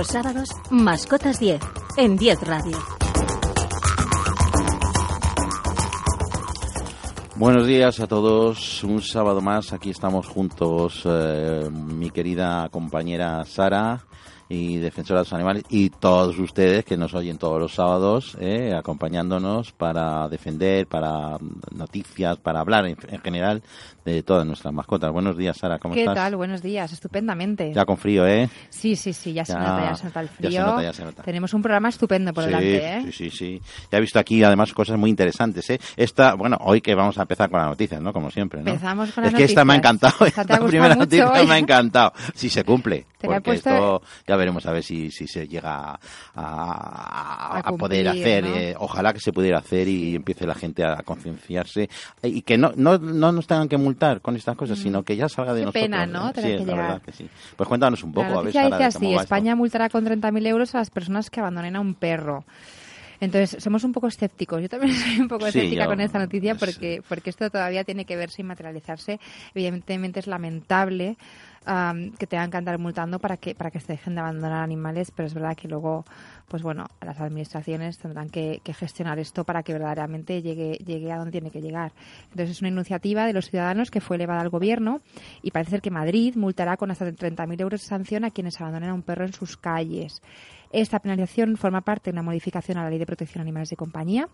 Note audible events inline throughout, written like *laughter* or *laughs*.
Los sábados, Mascotas 10, en 10 Radio. Buenos días a todos. Un sábado más. Aquí estamos juntos, eh, mi querida compañera Sara y defensora de los animales y todos ustedes que nos oyen todos los sábados eh, acompañándonos para defender, para noticias, para hablar en, general de todas nuestras mascotas. Buenos días, Sara, ¿cómo ¿Qué estás? tal? Buenos días, estupendamente. Ya con frío, ¿eh? Sí, sí, sí, ya, se Ya- nota, ya se nota el ya se frío. nota, ya se nota. Tenemos un programa estupendo por sí, delante, ¿eh? sí, sí, sí. Ya he visto aquí además cosas muy interesantes, ¿eh? Esta, bueno, hoy que vamos a empezar con las noticias, ¿no? Como siempre, ¿no? Empezamos con es las que esta me ha noticias. encantado. Esta ha Esta gustado primera noticia hoy. me ha encantado. Si se cumple. Te porque esto ya veremos a ver si, si se llega a, a- A a poder hacer. ¿no? eh, ojalá que se pudiera hacer y empiece la gente a concienciarse y que no, no, no nos tengan que multar con estas cosas, sino que ya salga de Mm. Qué nosotros. pena, ¿no? Sí, que la verdad que sí. Pues cuéntanos un poco, La a ver, Sara, dice así, esto. España multará con 30.000 euros a las personas que abandonen a un perro. Entonces, somos un poco escépticos. Yo también *laughs* soy un poco Sí, escéptica yo- con esta noticia sí. porque, porque esto todavía tiene que verse y materializarse. Evidentemente es lamentable am, que tengan que andar multando para que, para que se dejen de abandonar animales, pero es verdad que luego, pues bueno, las administraciones tendrán que, que gestionar esto para que verdaderamente llegue, llegue a donde tiene que llegar. Entonces es una iniciativa de los ciudadanos que fue elevada al gobierno y parece ser que Madrid multará con hasta 30.000 euros de sanción a quienes abandonen a un perro en sus calles. Esta penalización forma parte de una modificación a la Ley de Protección de Animales de Compañía,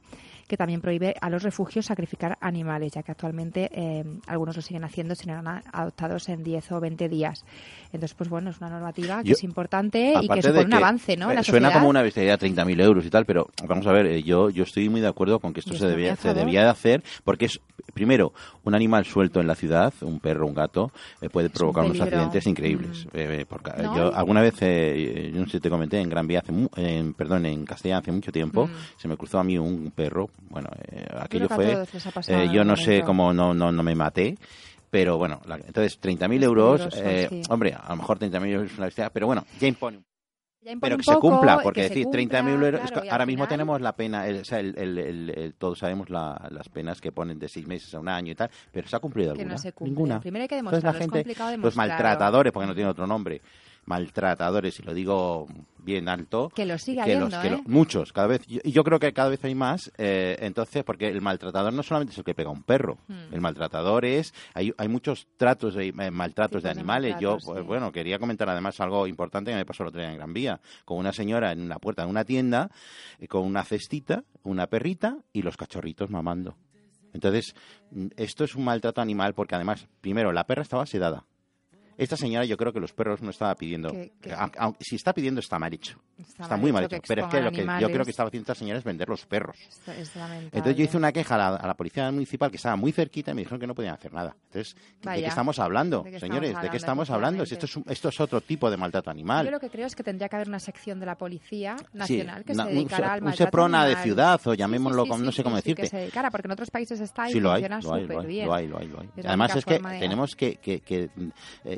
que también prohíbe a los refugios sacrificar animales, ya que actualmente eh, algunos lo siguen haciendo eran adoptados en 10 o 20 días. Entonces, pues bueno, es una normativa que Yo- es importante y que supone un que, avance, ¿no? eh, la suena como una bestialidad 30.000 euros y tal, pero vamos a ver, eh, yo, yo estoy muy de acuerdo con que esto se debía, se debía de hacer porque es, primero, un animal suelto en la ciudad, un perro, un gato, eh, puede un provocar unos accidentes increíbles. Mm. Eh, porque, No, yo alguna vez, eh, yo no sé si te comenté, en Gran Vía, hace mu- en, perdón, en Castellán hace mucho tiempo, Mm. se me cruzó a mí un perro, bueno, eh, aquello fue, eh, yo no sé cómo no, no, no me maté, pero bueno, la- entonces 30.000 Es euros, peligroso, eh, sí. hombre, a lo mejor 30.000 euros es una bestialidad, pero bueno, ya impone un Ya impone pero un que se cumpla, que porque decir, cumpla, 30.000 euros, claro, ahora mismo tenemos la pena, el- o sea, el- el- el- el- todos sabemos la- las penas que ponen de seis meses a un año y tal, pero ¿se ha cumplido Que no alguna? se cumple. Ninguna. Primero hay que Entonces la demostrarlo, es gente, complicado los demostrarlo. maltratadores, porque no tiene otro nombre, maltratadores, y lo digo bien alto, Que lo sigue que habiendo, los- que lo- ¿eh? muchos, cada vez, y yo creo que cada vez hay más, eh, entonces, porque el maltratador no solamente es el que pega a un perro, Hmm. el maltratador es, hay, hay muchos tratos, de, eh, maltratos de animales, yo, pues, sí. bueno, quería comentar además algo importante que me pasó el otro día en Gran Vía, con una señora en la puerta de una tienda, eh, con una cestita, una perrita y los cachorritos mamando. Entonces, mm, esto es un maltrato animal porque además, primero, la perra estaba sedada. Esta señora yo creo que los perros no estaba pidiendo. Que- que- aunque- aunque- si está pidiendo está mal hecho. Está Está, mal muy mal hecho Pero es que lo que yo creo que estaba haciendo esta señora es vender los perros. Es-. Entonces yo hice una queja a la, a la policía municipal que estaba muy cerquita y me dijeron que no podían hacer nada. Entonces, ¿de Vaya. qué estamos hablando, ¿De qué señores? estamos ¿De qué hablando, estamos hablando? Si esto es, un- esto es otro tipo de maltrato animal. Yo lo que creo es que tendría que haber una sección de la Policía Sí, Nacional que una- se un dedicara se- al un maltrato Seprona de animal. ciudad, o Sí, sí, llamémoslo sí, como- no sí, sé cómo sí, sí, decirte. que se dedicara, porque en otros países está y Sí, funciona súper bien. Además es que de- tenemos que,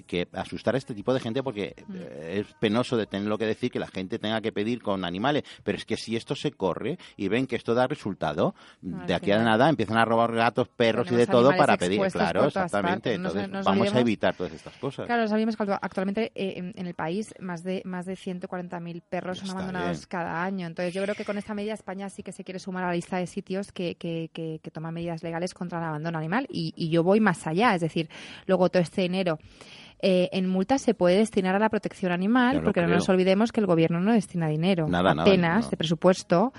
que, asustar a este tipo de gente porque eh, es penoso de tenerlo que decir que la gente tenga que pedir con animales, pero es que si esto se corre y ven que esto da resultado, No, de aquí a nada empiezan a robar gatos, perros y de todo para pedir. Claro, exactamente. partes. Entonces nos vamos a evitar todas estas cosas. Claro, sabemos que actualmente eh, en, en el país más de más de 140.000 perros son abandonados bien. cada año. Entonces yo creo que con esta medida España sí que se quiere sumar a la lista de sitios que, que, que, que toman medidas legales contra el abandono animal. Y, y yo voy más allá, es decir, luego todo este dinero eh, en multas se puede destinar a la protección animal, porque no nos olvidemos que el gobierno no destina dinero, Nada, nada, no. de presupuesto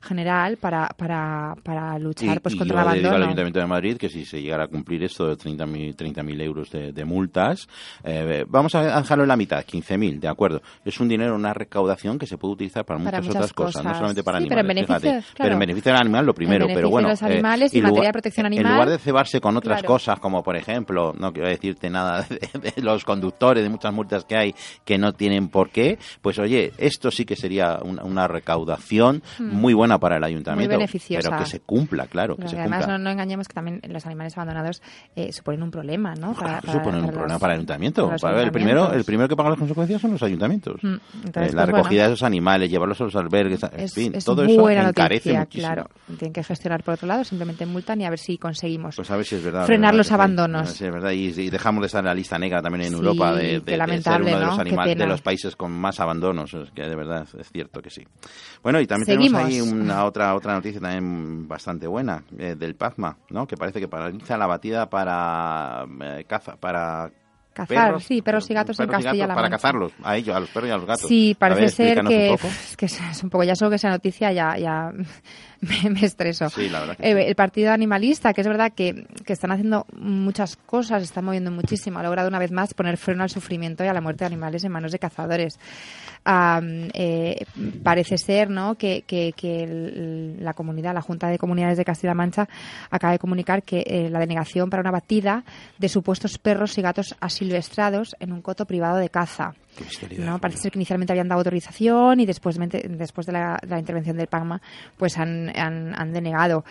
general para, para, para luchar Y, pues y contra yo el digo al abandono. Ayuntamiento de Madrid que si se llegara a cumplir esto de 30.000 30.000 euros de, de multas, eh, vamos a dejarlo en la mitad, 15.000, de acuerdo. Es un dinero, una recaudación que se puede utilizar para, Para muchas, muchas otras cosas, no solamente para Sí, pero animales. en beneficio, fíjate. claro. Pero en beneficio del animal lo primero, pero bueno. los animales y en materia lugar- de protección En lugar de cebarse con otras Claro. cosas, como por ejemplo, no quiero decirte nada *laughs* de, de los conductores, de muchas multas que hay que no tienen por qué, pues oye, esto sí que sería una, una recaudación muy buena para el ayuntamiento. Hmm. beneficiosa. Pero que se cumpla, claro, que se además cumpla. no, no engañemos que también los animales abandonados eh, suponen un problema, ¿no? Claro, suponen un problema para el ayuntamiento. para Para el, primero, el primero que paga las consecuencias son los ayuntamientos. Mm, entonces, Eh, la pues, recogida bueno, de esos animales, llevarlos a los albergues, en es, fin, es todo eso encarece noticia, muchísimo. claro. Tienen que gestionar por otro lado, simplemente multan y a ver si conseguimos Pues a ver si es verdad. frenar verdad los abandonos. Sí, es verdad. Y, y dejamos de estar en la lista negra también también en Sí, Europa de, de- qué de ser uno de los, ¿no? De los países con más abandonos, es que de verdad es cierto que sí. Bueno, y también Seguimos. tenemos ahí una otra otra noticia también bastante buena eh, del PACMA, ¿no? Que parece que paraliza la batida para eh, caza, para Cazar, sí, perros y gatos en perros Castilla-La para Mancha. cazarlos, a ellos, a los perros y a los gatos. Sí, parece ver, ser que, es que es un poco, ya solo que sea noticia ya, ya *laughs* me, me estreso. Sí, la verdad que Eh, sí. El partido animalista, que es verdad que, que están haciendo muchas cosas, están moviendo muchísimo, ha logrado una vez más poner freno al sufrimiento y a la muerte de animales en manos de cazadores. Am, eh, parece ser ¿no? que, que- que el- la comunidad, la Junta de Comunidades de Castilla-La Mancha, acaba de comunicar que eh, la denegación para una batida de supuestos perros y gatos asilvestrados en un coto privado de caza. Qué. ¿no? Parece ser que inicialmente habían dado autorización y después, después de la, de la intervención del PAGMA pues han, han, han denegado.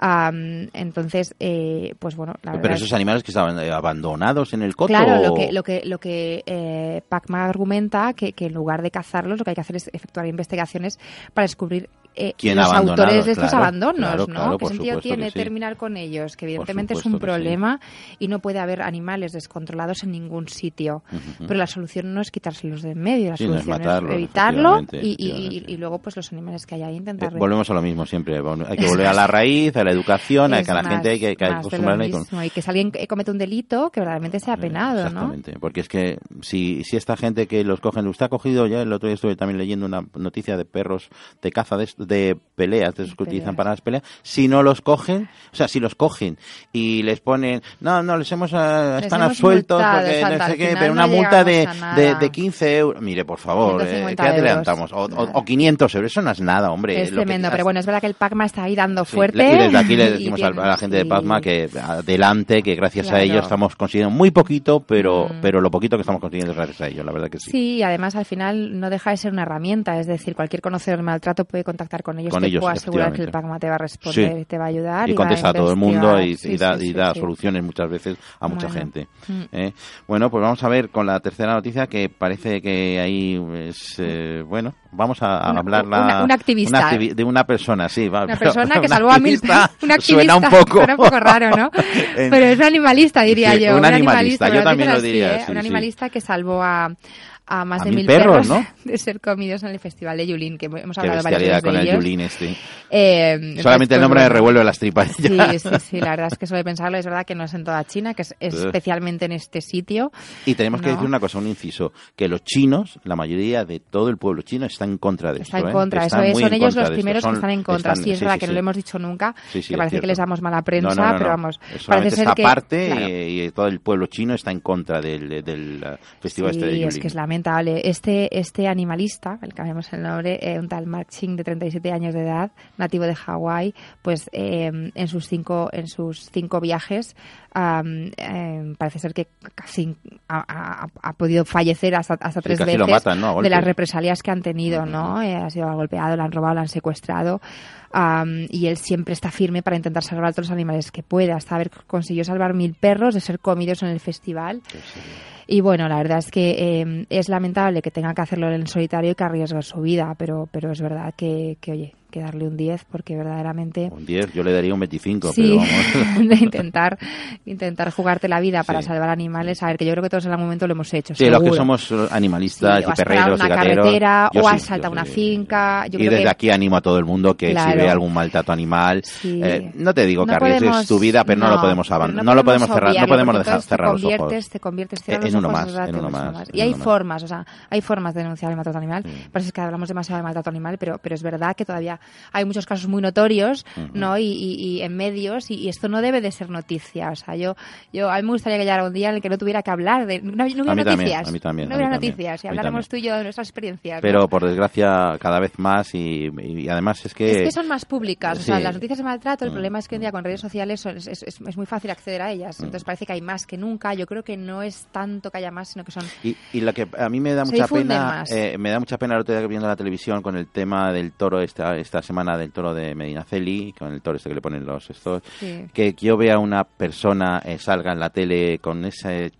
Am, entonces, eh, pues bueno, la Pero verdad esos es- animales que estaban eh, abandonados en el coto. Claro, lo que, lo que, lo que eh, PACMA argumenta que, que en lugar de cazarlos, lo que hay que hacer es efectuar investigaciones para descubrir eh, ¿Quién los autores de estos Claro, abandonos, claro, ¿no? ¿Qué sentido tiene sí. terminar con ellos? Que evidentemente es un sí. problema y no puede haber animales descontrolados en ningún sitio. Pero la solución no es quitárselos de en medio, la Sí, no es solución matarlos, evitarlo y, efectivamente, y- y- efectivamente. y luego pues los animales que hay ahí Eh, intentar volvemos a lo mismo siempre. Hay que volver a la raíz, a la educación, a Es que a la más- gente hay que, que acostumbrarla y con-. Y que si alguien eh, comete un delito, que verdaderamente sea penado, ¿no? Exactamente, porque es que si, si esta gente que los cogen, usted ha cogido ya, el otro día estuve también leyendo una noticia de perros de caza, de, de peleas, de esos que utilizan para las peleas, si no los cogen, o sea, si los cogen y les ponen, no, no, les hemos, eh, Les están hemos absueltos, porque no sé qué, pero no una multa de, de, de 15 euros, mire, por favor, eh, 150 ¿qué adelantamos? O, o- Nada. o 500 euros, eso no es nada, hombre. Es Lo que- tremendo, pero bueno, es verdad que el PACMA está ahí dando Sí, fuerte. Y desde aquí le decimos a la gente de sí. Pazma que adelante, que gracias a ellos estamos consiguiendo muy poquito, pero, Mm. pero lo poquito que estamos consiguiendo es gracias a ellos, la verdad que sí. Sí, y además al final no deja de ser una herramienta, es decir, cualquier conocedor del maltrato puede contactar con ellos, Con te ellos, puedo asegurar que el. PACMA te va a responder, Sí. y te va a ayudar. Y va contesta a todo el mundo y, investigar. y Sí, da, sí, y sí, da sí. soluciones muchas veces a mucha Bueno. gente. Mm. ¿eh? Bueno, pues vamos a ver con la tercera noticia que parece que ahí es, eh, bueno, vamos a, a Una- hablar la- una- un activista. una activi- de una persona, sí, va, Una *laughs* pero- persona que salvó a mil activista *laughs* un activista, suena un poco, suena un poco raro, ¿no? *laughs* Pero es un animalista, diría Sí, yo. un animalista, yo también lo diría, ¿eh? sí, un sí. animalista que salvó a, a más A de mil mil perros, perros, ¿no? *laughs* de ser comidos en el Festival de Yulín, que hemos Qué hablado varias veces con de el ellos. Yulín este. Eh, Solamente el pues, nombre me revuelve las tripas. Sí, ya. sí, sí, la verdad es que suele pensarlo. Es verdad que no es en toda China, que es *laughs* especialmente en este sitio. Y tenemos que No. decir una cosa, un inciso, que los chinos, la mayoría de todo el pueblo chino está en contra de Está esto. en ¿eh? contra, Están eso es. Son en ellos contra los primeros Son- que están en contra. están- sí, es sí, verdad sí, que no sí. lo hemos dicho nunca, Sí, sí, que es parece que les damos mala prensa, No, no, pero vamos, Es parece ser que... parte claro. y, y todo el pueblo chino está en contra del, del uh, festival Sí, este de es Yulin. que es lamentable. Este, este animalista, el cambiamos el nombre, eh, un tal Mark Ching de 37 años de edad, nativo de Hawái, pues eh, en sus cinco en sus cinco viajes eh, parece ser que casi ha, ha- ha podido fallecer hasta, hasta Sí, tres veces de las represalias que han tenido, ¿no? Eh, ha sido golpeado, lo han robado, lo han secuestrado. am, y él siempre está firme para intentar salvar a todos los animales que pueda. Hasta haber consiguió salvar mil perros de ser comidos en el festival. Y bueno, la verdad es que eh, es lamentable que tenga que hacerlo en solitario y que arriesgue su vida, pero, pero es verdad que, que, oye, que darle un 10 porque verdaderamente Un 10, yo le daría un 25, sí, pero vamos. *laughs* de intentar intentar jugarte la vida para Sí. salvar animales, a ver que yo creo que todos en algún momento lo hemos hecho. Sí, los que seguro. somos eh, animalistas Sí, y perreros y una gateros. carretera, yo o has saltado una finca, yo y creo desde que- aquí animo a todo el mundo que Claro. si ve algún maltrato animal, Sí. eh, no te digo No que arriesgues podemos- tu vida, pero no, lo podemos abandonar, no, lo podemos cerrar, no podemos dejar cerrar los te ojos. conviertes, Te conviertes, cierras En uno más, en te uno más, Y hay formas, o sea, hay formas de denunciar el maltrato animal. Parece que hablamos demasiado de maltrato animal, pero, pero es verdad que todavía hay muchos casos muy notorios, ¿no? Y, y- y en medios, y, y esto no debe de ser noticia. O sea, yo, yo, a mí me gustaría que llegara un día en el que no tuviera que hablar de. No, no hubiera A mí también, noticias. a mí también, No hubiera noticias. Y habláramos tú y yo de nuestras experiencias. ¿no? Pero por desgracia cada vez más y, y además es que... Es que son más públicas. O sea, las noticias de maltrato, el Mm. problema es que hoy en día con redes sociales son- es, es- muy fácil acceder a ellas. Entonces parece que hay más que nunca. Yo creo que no es tanto que haya más, sino que son Y, y lo que a mí me da mucha pena, eh, me da mucha pena el otro día viendo la televisión con el tema del toro esta esta semana del toro de Medinaceli, con el toro este que le ponen los estos, Sí. que yo vea una persona eh, salga en la tele con ese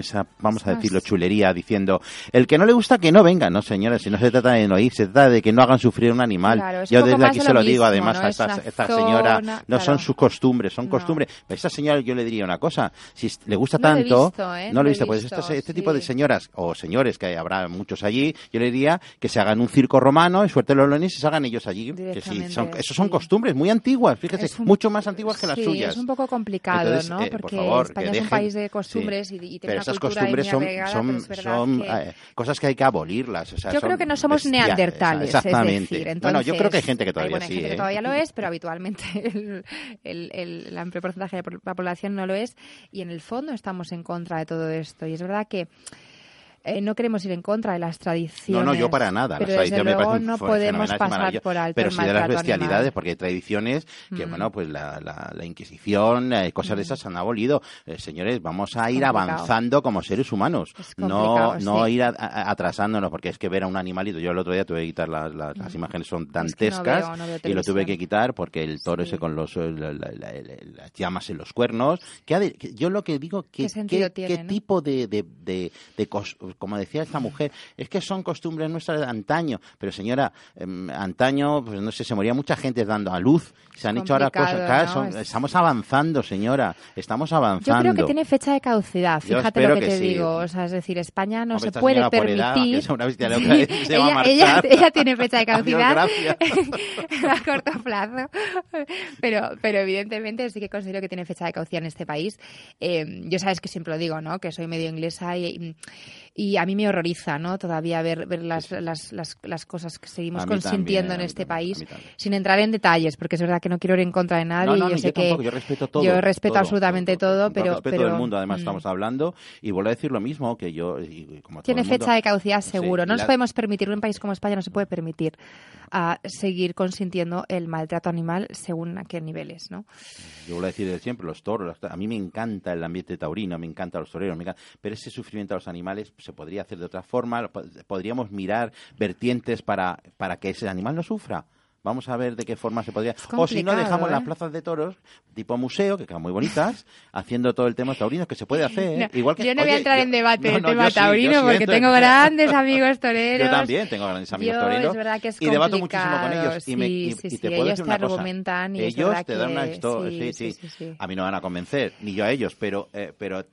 esa, vamos a decirlo, chulería, diciendo, el que no le gusta que no venga, no señora, si no se trata de no ir, se trata de que no hagan sufrir un animal. Claro, Yo desde aquí se lo digo, mismo, además, ¿no? a Es esta, señora, no son sus costumbres, son No. costumbres. A esta señora yo le diría una cosa, si le gusta No tanto, visto, ¿eh? no lo he visto, pues este, tipo de señoras o señores, que habrá muchos allí, yo le diría que se hagan un circo romano y suerte los lonis y se hagan ellos allí. Que sí, son, esos son sí. costumbres muy antiguas, fíjese, un- mucho más antiguas que las suyas. es un poco complicado, Entonces, ¿no? eh, por Porque favor, que España es un dejen- país de costumbres y, y pero esas costumbres son, son, son que- eh, cosas que hay que abolirlas. O sea, Yo creo que no somos neandertales, Exactamente. es decir, bueno, yo creo que hay entonces, gente que hay todavía buena sí. gente que ¿eh? todavía lo es, pero habitualmente *laughs* el, el, el- el amplio porcentaje de la población no lo es y en el fondo estamos en contra de todo esto. Y es verdad que eh, no queremos ir en contra de las tradiciones. No, no, yo para nada. Pero Las tradiciones desde luego no podemos pasar por alto Pero el sí de las bestialidades, animal. porque hay tradiciones que, Mm. bueno, pues la, la, la Inquisición, eh, cosas de esas se han abolido. Eh, señores, vamos a ir avanzando como seres humanos. No, no sí. ir a- a- atrasándonos, porque es que ver a un animalito, yo el otro día tuve que quitar la- la- las imágenes, son Es que no dantescas, veo- no veo y lo tuve que quitar porque el toro Sí. ese con los, eh, la- la- la- la- las llamas en los cuernos, que yo lo que digo, que, ¿Qué qué- tiene, qué no? tipo de, de, de, de cos- como decía esta mujer, es que son costumbres nuestras de antaño. Pero señora, em, antaño, pues no sé, se moría mucha gente dando a luz. Se han hecho ahora cosas. claro, ¿no? son- Es- Estamos avanzando, señora. Estamos Yo avanzando. creo que tiene fecha de caducidad, Yo fíjate lo que, que te sí. digo. O sea, es decir, España no se puede edad, permitir. que es una bestia loca, Sí, *laughs* se va a ella, ella tiene fecha de *laughs* caducidad *laughs* a corto plazo, pero, pero evidentemente sí que considero que tiene fecha de caducidad en este país. Eh, yo sabes que siempre lo digo, ¿no? Que soy medio inglesa y, y a mí me horroriza, ¿no? Todavía ver, ver las, las, las, las cosas que seguimos consintiendo también, en este también, país, sin entrar en detalles, porque es verdad que no quiero ir en contra de nadie. No, no, y yo sé yo que tampoco, yo respeto todo. yo respeto todo, absolutamente todo, Con pero respeto pero, del mundo, además, mm, estamos hablando. Y vuelvo a decir lo mismo que yo. y- y como todo Tiene el mundo, fecha de caducidad Sí, seguro. no nos la- podemos permitir, en un país como España no se puede permitir ah, seguir consintiendo el maltrato animal según a qué niveles, ¿no? Yo vuelvo a decir de siempre, los toros, a mí me encanta el ambiente taurino, me encantan los toreros, me encanta- pero ese sufrimiento a los animales se podría hacer de otra forma, podríamos mirar vertientes para, para que ese animal no sufra. Vamos a ver de qué forma se podría. O si no, dejamos ¿eh? las plazas de toros, tipo museo, que quedan muy bonitas, *laughs* haciendo todo el tema taurino, que se puede hacer. No, Igual que, yo no voy a entrar yo- en debate no, no, tema taurino sí porque tengo grandes amigos toreros. Yo también tengo grandes amigos Yo, toreros. es verdad que es y debato muchísimo con ellos. Y, me, sí, y- sí, y sí, te puedo ellos decir te una cosa. argumentan y ellos te dan una historia. sí, Sí. A mí no me van a convencer, ni yo a ellos, pero, eh, pero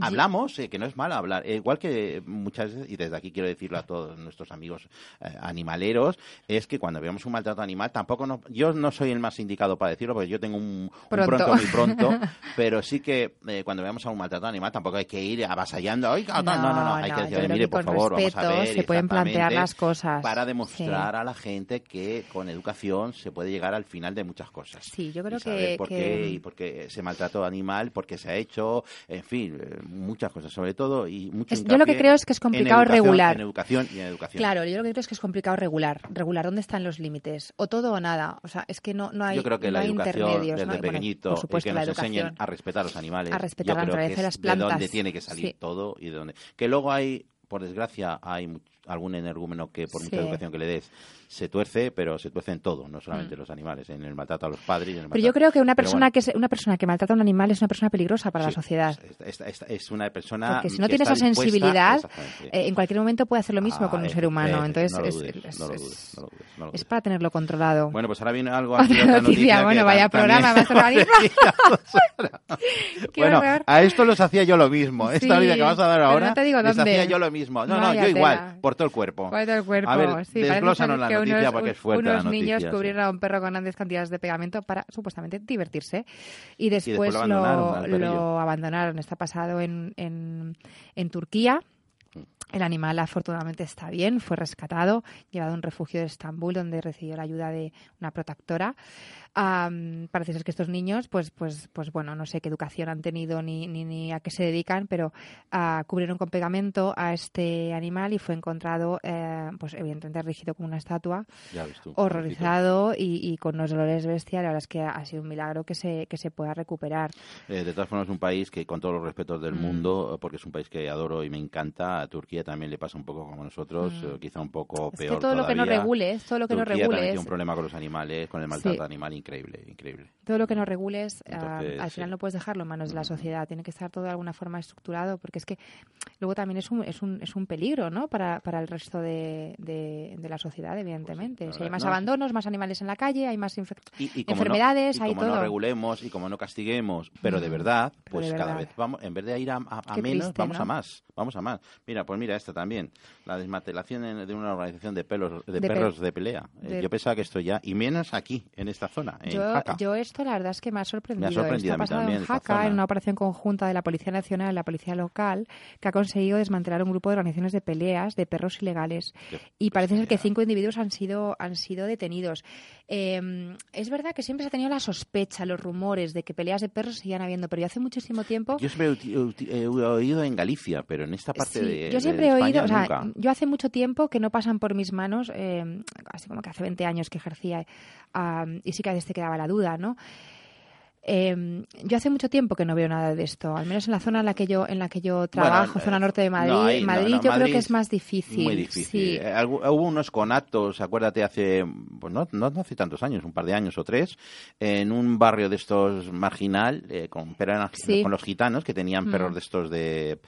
hablamos, eh, que no es malo hablar. Eh, igual que muchas veces, y desde aquí quiero decirlo a todos nuestros amigos eh, animaleros, es que cuando veamos un maltrato animal, tampoco no, yo no soy el más indicado para decirlo, porque yo tengo un, un Pronto. pronto muy pronto, *laughs* pero sí que eh, cuando veamos a un maltrato animal tampoco hay que ir avasallando. Oiga, no, no, no, no, hay que yo decir, creo mire, que por favor, vamos a respeto ver. se pueden plantear las cosas. Para demostrar a la gente que con educación se puede llegar al final de muchas cosas. Sí, yo creo Y saber que- por que- qué y por qué ese maltrato animal, por qué se ha hecho, en fin, eh, muchas cosas, sobre todo y mucho Es- yo lo que creo es que es en complicado educación, regular. En educación y en educación. Claro, yo lo que creo es que es complicado regular. Regular, ¿dónde están los límites? O todo o nada. O sea, es que no, no hay, Yo creo que no la hay educación desde bueno, pequeñito y supuesto, que nos enseñen a respetar a los animales. A respetar Yo la creo naturaleza que es las de dónde plantas. tiene que salir Sí. todo y de dónde. Que luego hay, por desgracia, hay algún energúmeno que por mucha educación que le des se tuerce, pero se tuerce en todo, no solamente en los animales, en el maltrato a los padres. en el Mm. Pero yo creo que una persona bueno, que es, una persona que maltrata a un animal es una persona peligrosa para la sociedad. Es, es- es- es una persona. Porque si no que tiene esa sensibilidad, eh, en cualquier momento puede hacer lo mismo Ah, con un efe- ser humano. efe- Entonces, es, para tenerlo controlado. Bueno, pues ahora viene algo aquí, Otra noticia, noticia bueno, vaya programa *laughs* más *laughs* *laughs* bueno, horror. a esto los hacía yo lo mismo. Esta noticia que vas a dar ahora, no te digo les dónde. hacía yo lo mismo. No, no, yo igual, por todo el cuerpo. Por todo el cuerpo. A ver, sí, desglósanos la noticia unos, porque es fuerte unos la niños sí. cubrieron a un perro con grandes cantidades de pegamento para supuestamente divertirse y después, después lo abandonaron al lo, perrillo. lo abandonaron. Está pasado en, en, en Turquía. El animal afortunadamente está bien, fue rescatado, llevado a un refugio de Estambul donde recibió la ayuda de una protectora. Am, parece ser que estos niños, pues, pues, pues bueno, no sé qué educación han tenido ni, ni, ni a qué se dedican, pero ah, cubrieron con pegamento a este animal y fue encontrado eh, pues evidentemente rígido como una estatua, tú, horrorizado y, y con unos dolores bestiales. La verdad es que ha sido un milagro que se, que se pueda recuperar. Eh, de todas formas, es un país que, con todos los respetos del Mm. mundo, porque es un país que adoro y me encanta, a Turquía también le pasa un poco como nosotros, Mm. eh, quizá un poco Es peor que todo lo que no todavía. regules, todo lo que no Turquía también regules, tiene un problema con los animales, con el maltrato Sí. animal increíble, increíble. todo lo que no regules, ah, Entonces, al final sí. no puedes dejarlo en manos de la sociedad. Tiene que estar todo de alguna forma estructurado, porque es que luego también es un, es un, es un peligro, ¿no? Para, para el resto de, de, de la sociedad, evidentemente. Pues, si hay más no, abandonos, más animales en la calle, hay más Y, y enfermedades, no, y hay como no regulemos y como no castiguemos, pero de Mm, verdad, pero pues de cada vez vamos, en vez de ir a, a- menos, triste, vamos ¿no? a más, vamos a más. Mira, pues mira esta también, la desmantelación de una organización de pelos, de, De pe- perros de pelea. Eh, de- Yo pensaba que esto ya, y menos aquí, en esta zona, en Yo, Jaca. yo esto la verdad es que me ha sorprendido. sorprendido Esto a ha mí pasado también, en Jaca, en una operación conjunta de la Policía Nacional y la Policía Local, que ha conseguido desmantelar un grupo de organizaciones de peleas de perros ilegales. Qué Y parece ser que cinco individuos han sido, han sido detenidos. Eh, es verdad que siempre se ha tenido la sospecha, los rumores de que peleas de perros seguían habiendo, pero yo hace muchísimo tiempo... Yo siempre he he oído en Galicia, pero en esta parte Sí, de yo de siempre he España oído, o sea, nunca. Yo hace mucho tiempo que no pasan por mis manos, eh, así como que hace 20 años que ejercía, ah, y sí que a veces te quedaba la duda, ¿no? Eh, yo hace mucho tiempo que no veo nada de esto, al menos en la zona en la que yo en la que yo trabajo, eh, zona norte de Madrid. no, ahí no, Madrid no, yo creo que es más difícil. Muy difícil. Sí. Eh, hubo unos conatos, acuérdate, hace, pues no, no hace tantos años, un par de años o tres, en un barrio de estos marginal, eh, con, pero eran Sí. con los gitanos que tenían Mm. perros de estos de...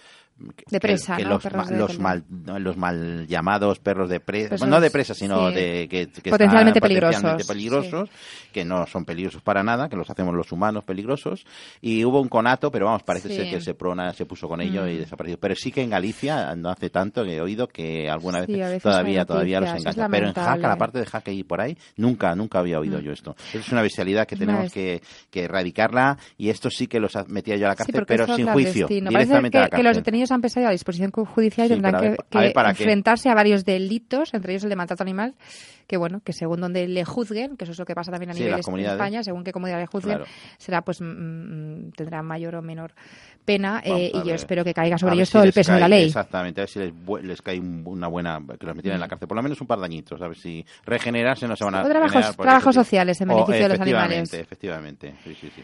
De presa, que ¿no? los, mal los mal llamados perros de presa no de presa sino sí. de que, que Potencialmente están peligrosos, potencialmente peligrosos que no son peligrosos para nada que los hacemos los humanos peligrosos. Y hubo un conato pero vamos parece Sí. ser que Seprona se puso con ello y Mm. desapareció. Pero sí que en Galicia no hace tanto que he oído que alguna vez veces todavía todavía los noticias, es engaña pero en Jaca la parte de Jaca y por ahí nunca nunca había oído Mm. yo esto. Es una bestialidad que tenemos que, que erradicarla y esto sí que los metía yo a la cárcel pero sin juicio directamente a la cárcel detenidos han empezado a disposición judicial y Sí, tendrán que, enfrentarse a varios delitos, entre ellos el de maltrato animal, que bueno, que según donde le juzguen, que eso es lo que pasa también a Sí, nivel comunidades. España, según qué comunidad le juzguen, Claro. será pues mm, mm, tendrá mayor o menor pena Vamos eh, y yo espero que caiga sobre ellos si todo el peso de la cae- ley. Exactamente, a ver si les, les cae un- una buena, que los metieran en la cárcel, por lo menos un par de añitos, a ver si regenerarse no se van a O trabajos- trabajos sociales en beneficio de los efectivamente, animales. Efectivamente, sí, sí, sí.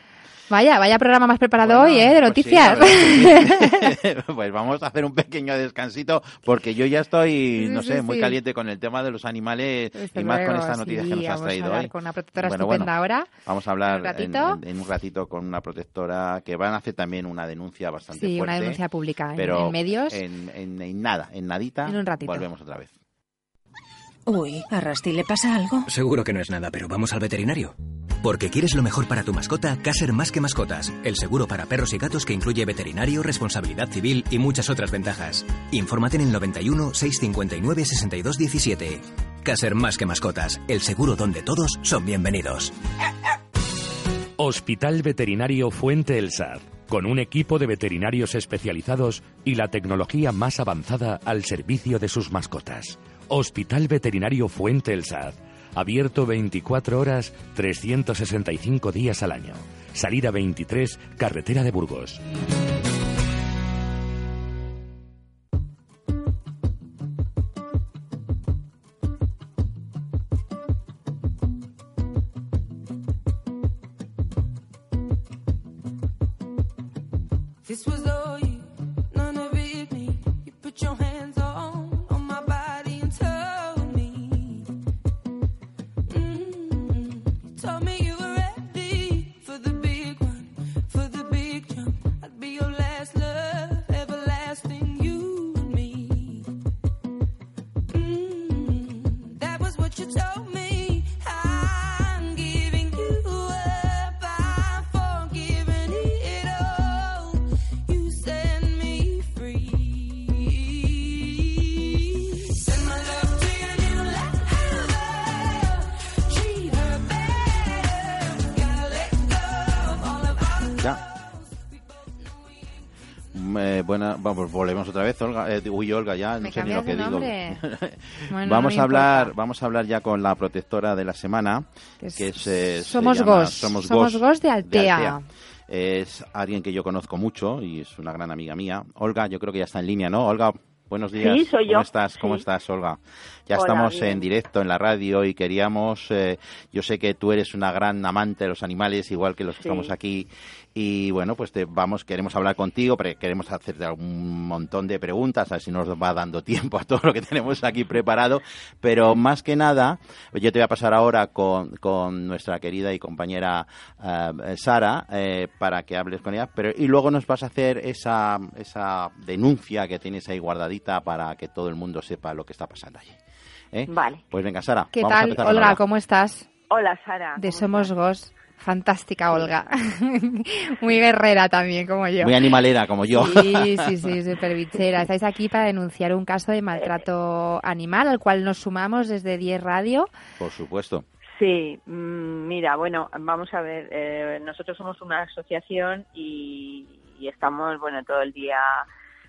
Vaya, vaya programa más preparado Bueno, hoy, ¿eh? De pues sí, noticias. sí. *laughs* pues vamos a hacer un pequeño descansito porque yo ya estoy, Sí, no sí, sé, muy sí. caliente con el tema de los animales Desde y más con estas noticias que sí, nos has traído hoy. con una protectora Bueno, estupenda bueno, ahora. Vamos a hablar ¿En un en, ratito? en- en un ratito con una protectora que van a hacer también una denuncia bastante Sí, fuerte. una denuncia pública en- pero en medios. En nada, en nadita. En un ratito. Volvemos otra vez. Uy, ¿a Rusty le pasa algo? Seguro que no es nada, pero vamos al veterinario. Porque quieres lo mejor para tu mascota, Caser Más que Mascotas, el seguro para perros y gatos que incluye veterinario, responsabilidad civil y muchas otras ventajas. Infórmate en el 91 659 62 17. Caser Más que Mascotas, el seguro donde todos son bienvenidos. Hospital Veterinario Fuente El Sar, con un equipo de veterinarios especializados y la tecnología más avanzada al servicio de sus mascotas. Hospital Veterinario Fuente El Sar, abierto 24 horas, 365 días al año. Salida 23, carretera de Burgos. This was all volvemos otra vez, Olga. Eh, uy, Olga, ya no Me sé ni lo que digo. *laughs* Bueno, vamos no a hablar, importa. vamos a hablar ya con la protectora de la semana, Que es- que es, eh, se Somos llama Gos. Somos Somos Gos Gos de Altea. Es alguien que yo conozco mucho y es una gran amiga mía. Olga, yo creo que ya está en línea, ¿no? Olga, Buenos días. Sí, soy ¿Cómo yo. estás? ¿Cómo Sí. estás, Olga? Ya Hola, estamos bien. en directo en la radio y queríamos, eh, yo sé que tú eres una gran amante de los animales, igual que los que Sí. estamos aquí, y bueno, pues te vamos, queremos hablar contigo, pero queremos hacerte un montón de preguntas, a ver si nos va dando *laughs* tiempo a todo lo que tenemos aquí preparado, pero más que nada, yo te voy a pasar ahora con, con nuestra querida y compañera eh, Sara eh, para que hables con ella, pero y luego nos vas a hacer esa, esa denuncia que tienes ahí guardadita para que todo el mundo sepa lo que está pasando allí. ¿eh? Vale. Pues venga, Sara. ¿Qué vamos a tal, con Olga? ¿Cómo estás? Hola, Sara. De ¿cómo Somos? Gos. Fantástica, Olga. *laughs* Muy guerrera también, como yo. Muy animalera, como yo. Sí, sí, sí, *laughs* súper bichera. Estáis aquí para denunciar un caso de maltrato animal al cual nos sumamos desde 10 Radio. Por supuesto. Sí, mm, mira, bueno, vamos a ver, eh, nosotros somos una asociación y, y estamos, bueno, todo el día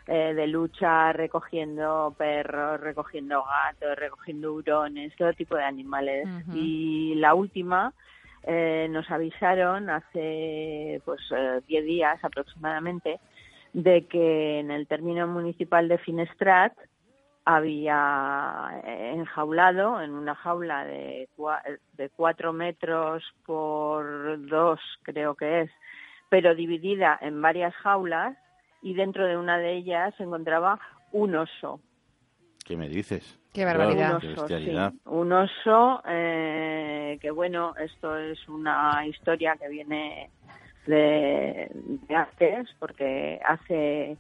eh, de lucha recogiendo perros, recogiendo gatos, recogiendo hurones, todo tipo de animales. Y la última eh, nos avisaron hace pues eh, 10 días aproximadamente de que en el término municipal de Finestrat había eh, enjaulado en una jaula de, cua- de cuatro metros por dos, creo que es, pero dividida en varias jaulas y dentro de una de ellas se encontraba un oso. ¿Qué me dices? Qué barbaridad. Un oso, sí. Un oso eh, que, bueno, esto es una historia que viene de, de antes, porque hace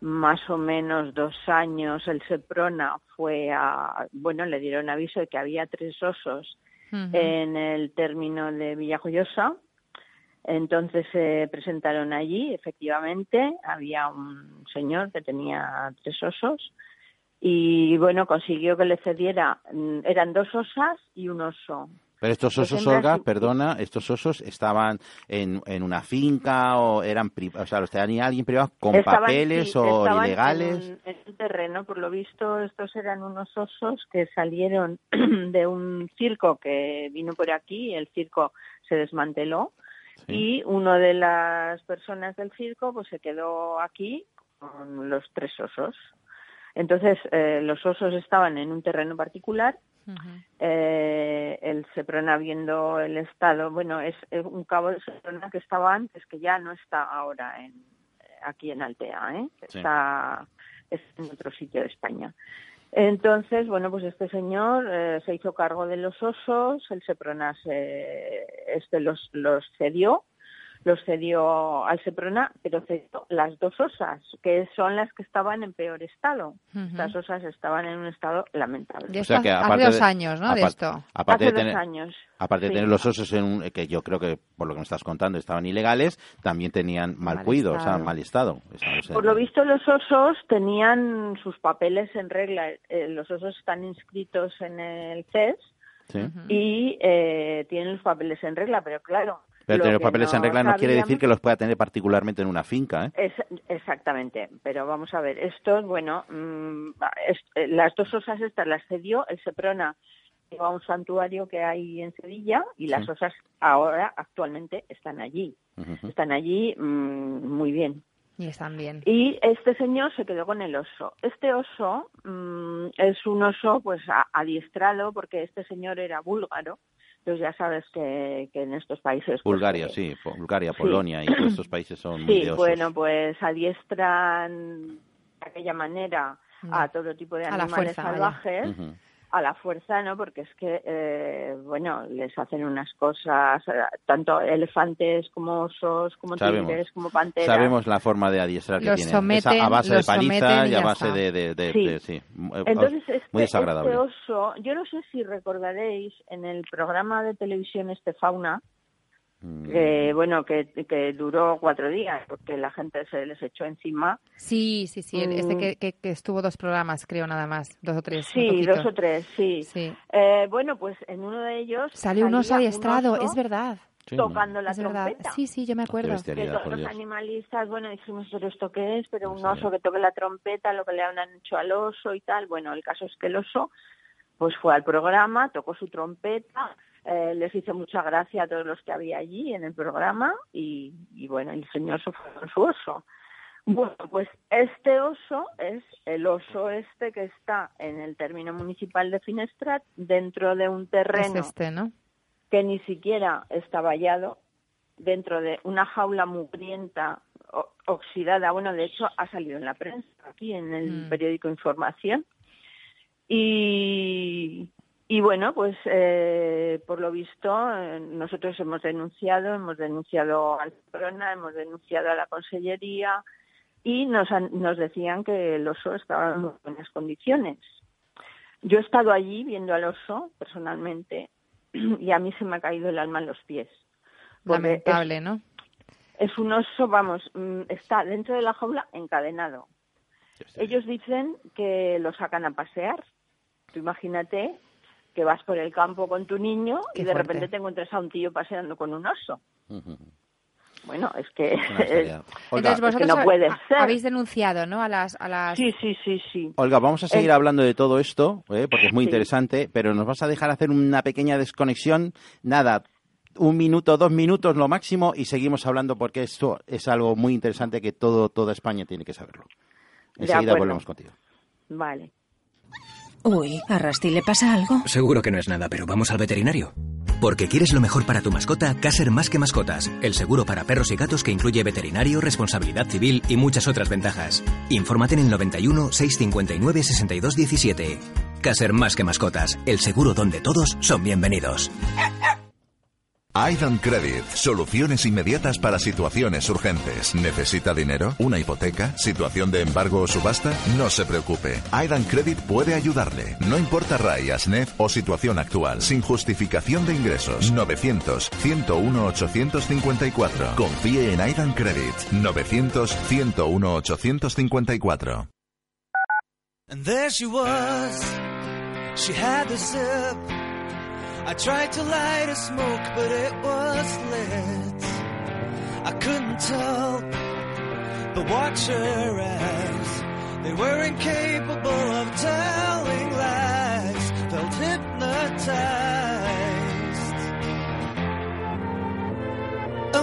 más o menos dos años el Seprona fue a, bueno, le dieron aviso de que había tres osos en el término de Villajoyosa. Entonces se presentaron allí, efectivamente, había un señor que tenía tres osos y bueno, consiguió que le cediera, mm, eran dos osas y un oso. Pero estos Pues osos, Olga, perdona, estos osos estaban en, en una finca o eran, o sea, los tenía alguien privado con Estaban- papeles sí, o ilegales. En en un terreno, por lo visto, estos eran unos osos que salieron *clears throat* de un circo que vino por aquí, el circo se desmanteló Sí. y una de las personas del circo pues se quedó aquí con los tres osos. Entonces, eh, los osos estaban en un terreno particular eh, el Seprona viendo el estado, bueno, es, es un cabo de Seprona que estaba antes, que ya no está ahora en, aquí en Altea, ¿eh? Sí. está es en otro sitio de España. Entonces, bueno, pues este señor eh, se hizo cargo de los osos, el Seprona se, este los, los cedió, los cedió al Seprona, pero cedió las dos osas, que son las que estaban en peor estado. Ujú. Las osas estaban en un estado lamentable. O sea que hace aparte dos de- años, ¿no? De esto. Aparte Hace de tener, dos años. aparte de tener los osos en un- que yo creo que por lo que me estás contando estaban ilegales, también tenían mal, Mal cuido, o sea, mal estado. Por lo visto los osos tenían sus papeles en regla. Eh, los osos están inscritos en el CES Sí. Y eh, tienen los papeles en regla, pero claro. Pero tener que papeles en regla no quiere decir que los pueda tener particularmente en una finca, ¿eh? Es- exactamente, pero vamos a ver, estos, bueno, mm, es- eh, las dos osas estas las cedió el Seprona a un santuario que hay en Sevilla y las Sí. osas ahora actualmente están allí, están allí mm, muy bien. Y están bien. Y este señor se quedó con el oso. Este oso mm, es un oso pues a- adiestrado porque este señor era búlgaro. Entonces ya sabes que, que en estos países... pues, Bulgaria, eh, sí, Bulgaria, sí. Polonia *clears throat* y todos estos países son muy Sí, osos. bueno, pues adiestran de aquella manera a todo tipo de A la animales salvajes Ujú. A la fuerza, ¿no? Porque es que, eh, bueno, les hacen unas cosas, eh, tanto elefantes como osos, como Sabemos. tigres, como panteras. Sabemos la forma de adiestrar que Los tienen. someten, Esa a base de paliza y y a base está. de, de, de- Sí. de- sí. Eh, Entonces, este, muy desagradable. este oso, yo no sé si recordaréis en el programa de televisión este Fauna, Mm. Que, bueno, que, que duró cuatro días, porque la gente se les echó encima. Sí, sí, sí. Este Mm. que, que, que estuvo dos programas, creo, nada más. Dos o tres. Sí, dos o tres, sí. Sí. Eh, bueno, pues en uno de ellos Salió un oso adiestrado, oso es verdad. Sí, ¿no? tocando la es verdad. trompeta. Sí, sí, yo me acuerdo. que los animalistas, bueno, dijimos, pero esto qué es, pero un oso que toque la trompeta, lo que le han hecho al oso y tal. Bueno, el caso es que el oso, pues fue al programa, tocó su trompeta, eh, les hizo mucha gracia a todos los que había allí en el programa y, y bueno, el señor se fue con su oso. Bueno, pues este oso es el oso este que está en el término municipal de Finestrat, dentro de un Es terreno este, ¿no? que ni siquiera está vallado, dentro de una jaula mugrienta, oxidada. Bueno, de hecho, ha salido en la prensa, aquí en el Mm. periódico Información. Y, y bueno, pues eh, por lo visto, eh, nosotros hemos denunciado, hemos denunciado al Corona, hemos denunciado a la Consellería y nos, han- nos decían que el oso estaba en buenas condiciones. Yo he estado allí viendo al oso personalmente y a mí se me ha caído el alma en los pies. Lamentable, ¿no? Es, es un oso, vamos, mm, está dentro de la jaula encadenado. Ellos dicen que lo sacan a pasear. Tú imagínate que vas por el campo con tu niño Qué y de fuerte. repente te encuentras a un tío paseando con un oso. Bueno, es que... *laughs* Olga, Entonces vosotros no puede ser. habéis denunciado, ¿no? A las, a las... sí, sí, sí, sí. Olga, vamos a seguir Eh, hablando de todo esto, ¿eh? porque es muy Sí. interesante, pero nos vas a dejar hacer una pequeña desconexión. Nada, un minuto, dos minutos lo máximo y seguimos hablando porque esto es algo muy interesante que todo toda España tiene que saberlo. Enseguida volvemos contigo. Vale. Uy, ¿a Rusty le pasa algo? Seguro que no es nada, pero vamos al veterinario. Porque quieres lo mejor para tu mascota, Caser Más que Mascotas, el seguro para perros y gatos que incluye veterinario, responsabilidad civil y muchas otras ventajas. Infórmate en el 91 659 62 17. Caser Más que Mascotas, el seguro donde todos son bienvenidos. Aidan Credit, soluciones inmediatas para situaciones urgentes. ¿Necesita dinero? ¿Una hipoteca? ¿Situación de embargo o subasta? No se preocupe. Aidan Credit puede ayudarle. No importa RAI, ASNEF o situación actual. Sin justificación de ingresos. 900-101-854. Confíe en Aidan Credit. 900-101-854. And there she was. She had the. I tried to light a smoke, but it was lit. I couldn't tell, but watch her eyes. They were incapable of telling lies. Felt hypnotized. A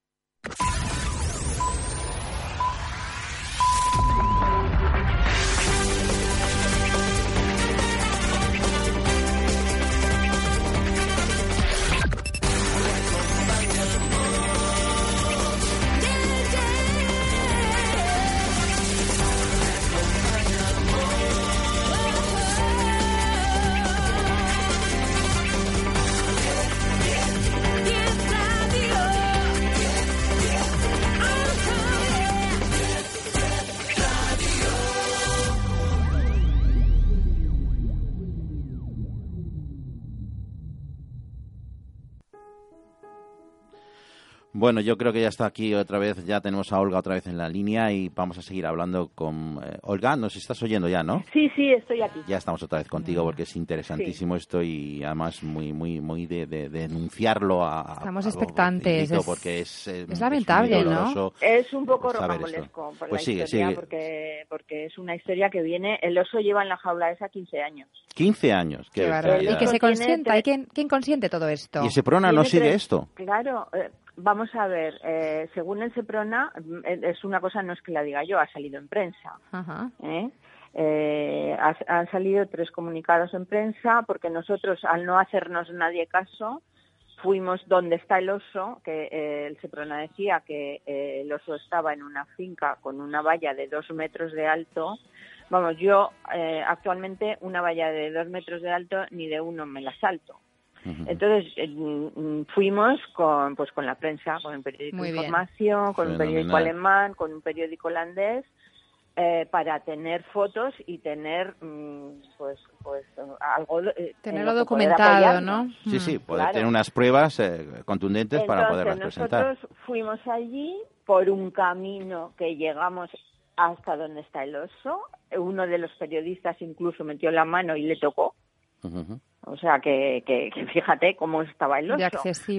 Bueno, yo creo que ya está aquí otra vez, ya tenemos a Olga otra vez en la línea y vamos a seguir hablando con... eh, Olga, nos estás oyendo ya, ¿no? Sí, sí, estoy aquí. Ya estamos otra vez contigo porque es interesantísimo esto y además muy muy muy de, de- de denunciarlo a... Estamos a- expectantes, es- porque es, eh, es lamentable, muy ¿no? Es un poco esto. rocambolesco por Pues la sigue, historia, sigue. porque porque es una historia que viene. El oso lleva en la jaula esa 15 años. 15 años, qué, Qué barbaridad. Y que se consienta. tres- ¿Y quién, quién consiente todo esto? ¿Y ese Prona no sigue tres- esto? Claro, eh, vamos a ver. eh, según el Seprona, mm, eh, es una cosa, no es que la diga yo, ha salido en prensa. Ajá. ¿eh? Eh, ha- han salido tres comunicados en prensa porque nosotros, al no hacernos nadie caso, fuimos donde está el oso, que eh, el Seprona decía que eh, el oso estaba en una finca con una valla de dos metros de alto. Vamos, yo eh, actualmente una valla de dos metros de alto ni de uno me la salto. Entonces eh, fuimos con pues con la prensa, con el periódico Muy bien. Información, con un periódico alemán, con un periódico holandés eh, para tener fotos y tener mm, pues pues algo eh, en Tenerlo documentado. ¿no? Sí, sí, poder Claro. tener unas pruebas eh, contundentes para poderlas presentar. nosotros fuimos allí por un camino que llegamos hasta donde está el oso. Uno de los periodistas incluso metió la mano y le tocó. Ujú. O sea, que, que, que fíjate cómo estaba el oso.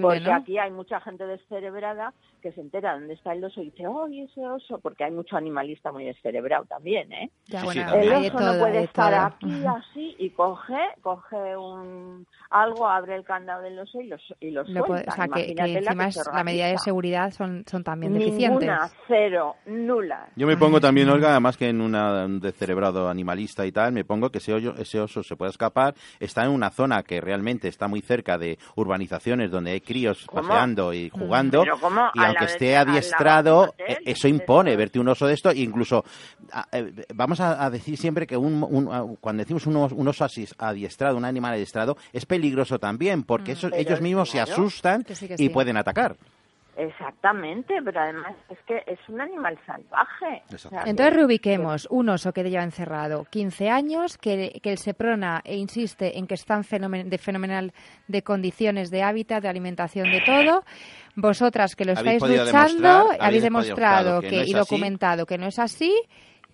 Porque ¿no? aquí hay mucha gente descerebrada que se entera dónde está el oso y dice, ¡ay, ese oso! Porque hay mucho animalista muy descerebrado también, ¿eh? Ya, Sí, bueno, sí, también. El oso todo, no puede estar todo. aquí así y coge, coge un algo, abre el candado del oso y lo, su- y lo Lo puede- suelta. o sea, que, que encima se la medida de seguridad son, son también deficientes. Ninguna, cero, nula. Yo me pongo también, Olga, además que en una un descerebrado animalista y tal, me pongo que ese, hoyo- ese oso se puede escapar, está en una zona que realmente está muy cerca de urbanizaciones donde hay críos ¿Cómo? paseando y jugando, Pero ¿cómo? y aunque esté de- adiestrado, eh, eso impone verte un oso de esto, e incluso a- eh, vamos a, a decir siempre que un, un- a- cuando decimos un, os- un oso adiestrado, un animal adiestrado, es peligroso también, porque Mm. Ellos mismos se asustan sí, y pueden atacar. Exactamente, pero además es que es un animal salvaje. O sea, Entonces que- reubiquemos un oso que lleva encerrado 15 años, que, que el Seprona e insiste en que está en fenomen- de fenomenal de condiciones de hábitat, de alimentación, de todo. Vosotras que lo estáis luchando, habéis habéis demostrado que, que no es y así. documentado que no es así.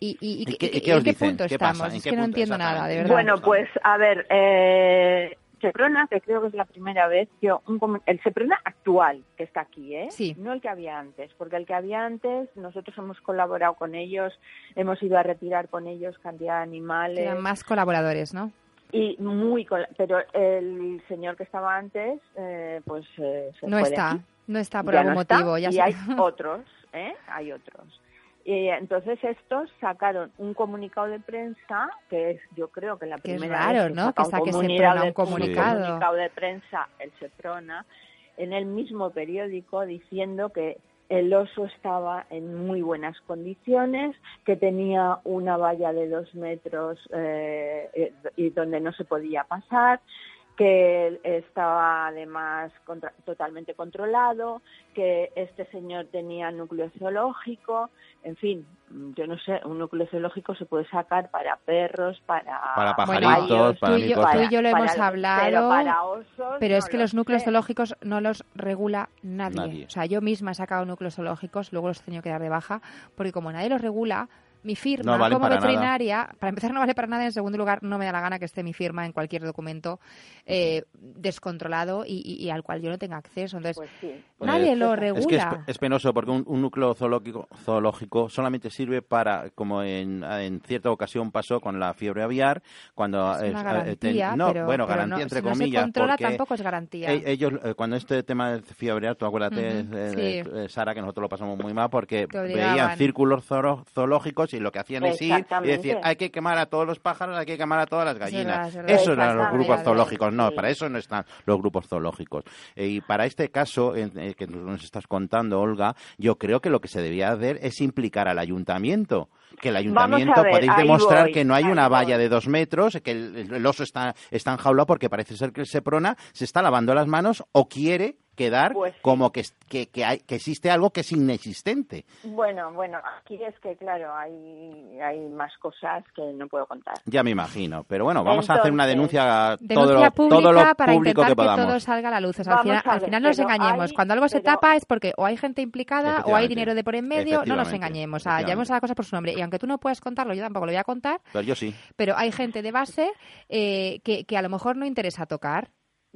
¿Y, y- y- ¿Y y- qué- y y qué os en qué dicen? punto ¿Qué estamos? ¿En Es qué que no entiendo nada, de verdad. Bueno, pues a ver, eh, Seprona, que creo que es la primera vez, un comu- el Seprona actual que está aquí, ¿eh? Sí. No el que había antes, porque el que había antes, nosotros hemos colaborado con ellos, hemos ido a retirar con ellos cantidad de animales. Eran más colaboradores, ¿no? Y muy, pero el señor que estaba antes, eh, pues eh, se No fue de está, aquí. no está por Ya algún no está, motivo. Ya y hay *laughs* otros, ¿eh? Hay otros. Y entonces estos sacaron un comunicado de prensa, que es yo creo que la primera raro, vez ¿no? saca Que saque un comunicado de prensa, el Seprona, en el mismo periódico diciendo que el oso estaba en muy buenas condiciones, que tenía una valla de dos metros eh, eh, y donde no se podía pasar, que estaba además contra- totalmente controlado, que este señor tenía núcleo zoológico, en fin, yo no sé, un núcleo zoológico se puede sacar para perros, para Para Bueno, pajaritos, para tú y mil yo- cosas. tú y yo lo para hemos hablado, pero para osos Pero no es que lo los núcleos sé. zoológicos no los regula nadie. Nadie. O sea, yo misma he sacado núcleos zoológicos, luego los he tenido que dar de baja, porque como nadie los regula, mi firma No como para nada. veterinaria, para empezar no vale para nada, en segundo lugar no me da la gana que esté mi firma en cualquier documento eh, descontrolado y, y- y al cual yo no tenga acceso. Entonces, Pues sí. nadie lo Es que es, regula. es penoso porque un, un núcleo zoológico, zoológico solamente sirve para, como en, en cierta ocasión pasó con la fiebre aviar, cuando... Es una eh, eh, ten- garantía, no, pero, bueno, pero garantía no, entre si no comillas. se controla porque tampoco es garantía. e- ellos, eh, cuando este tema de fiebre aviar, tú acuérdate, eh, sí. eh, Sara, que nosotros lo pasamos muy mal porque veían círculos zooro- y lo que hacían es ir y decir, hay que quemar a todos los pájaros, hay que quemar a todas las gallinas. Eso eran los grupos zoológicos. No, Sí. para eso no están los grupos zoológicos. Eh, y para este caso en- eh, que nos estás contando, Olga, yo creo que lo que se debía hacer es implicar al ayuntamiento. Que el ayuntamiento ver, podéis demostrar voy, que no hay una voy. valla de dos metros, que el, el oso está, está enjaulado porque parece ser que el Seprona se está lavando las manos o quiere quedar Pues como que, que, que, hay, que existe algo que es inexistente. Bueno, bueno, aquí es que, claro, hay, hay más cosas que no puedo contar. Ya me imagino. Pero bueno, vamos a hacer una denuncia todo Denuncia lo, todo lo para público intentar que que, podamos. todo salga a la luz. O sea, al final, al no nos engañemos. hay- Cuando algo se pero- tapa es porque o hay gente implicada o hay dinero de por en medio. No nos engañemos. O sea, llamemos a la cosa por su nombre. Y aunque tú no puedas contarlo, yo tampoco lo voy a contar. Pero yo sí. Pero hay gente de base eh, que, que a lo mejor no interesa tocar.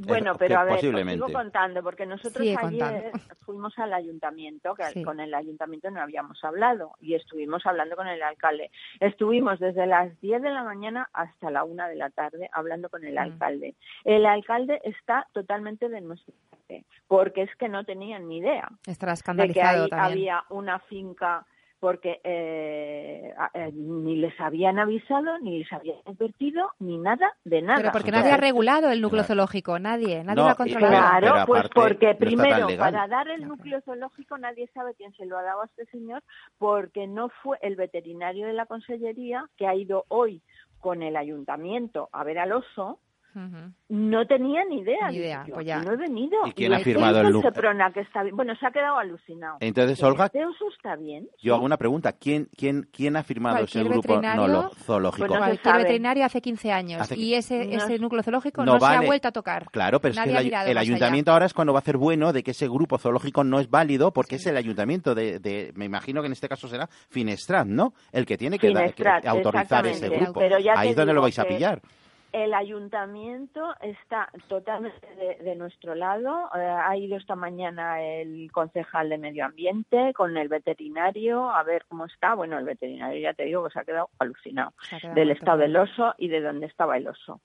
Bueno, que pero a ver, os posiblemente. sigo contando, porque nosotros Sigue ayer contando. fuimos al ayuntamiento, que Sí. con el ayuntamiento no habíamos hablado, y estuvimos hablando con el alcalde. Estuvimos desde las 10 de la mañana hasta la 1 de la tarde hablando con el Mm. alcalde. El alcalde está totalmente de nuestra parte, porque es que no tenían ni idea Estará de que escandalizado ahí también. había una finca porque eh, eh, ni les habían avisado, ni les habían advertido, ni nada de nada. Pero porque nadie ha regulado el núcleo Claro. zoológico. Nadie. Nadie No, lo ha controlado. Claro, pero pues porque primero, para dar el Claro. núcleo zoológico nadie sabe quién se lo ha dado a este señor, porque no fue el veterinario de la consellería que ha ido hoy con el ayuntamiento a ver al oso, No tenía ni idea. Ni idea, yo pues ya. No he venido. ¿Y quién ha firmado es el nu- Seprona que está bien. Bueno, se ha quedado alucinado. Entonces, Olga, ¿Este oso está bien? yo hago una pregunta. ¿Quién, quién, quién ha firmado ese grupo no, lo- zoológico? Pues no se Cualquier veterinario hace 15 años Hace y ese, No ese es- núcleo zoológico No no, se vale. ha vuelto a tocar. Claro, pero es Nadie que ha el, el más allá. ayuntamiento ahora es cuando va a hacer bueno de que ese grupo zoológico no es válido porque es el ayuntamiento de, de- me imagino que en este caso será Finestrat, ¿no? El que tiene que, dar- que- que autorizar ese grupo. Pero ya Ahí es donde lo vais a que- pillar. El ayuntamiento está totalmente de, de nuestro lado. Eh, ha ido esta mañana el concejal de medio ambiente con el veterinario a ver cómo está. Bueno, el veterinario ya te digo que se ha quedado alucinado Se ha quedado del estado del oso y de dónde estaba el oso.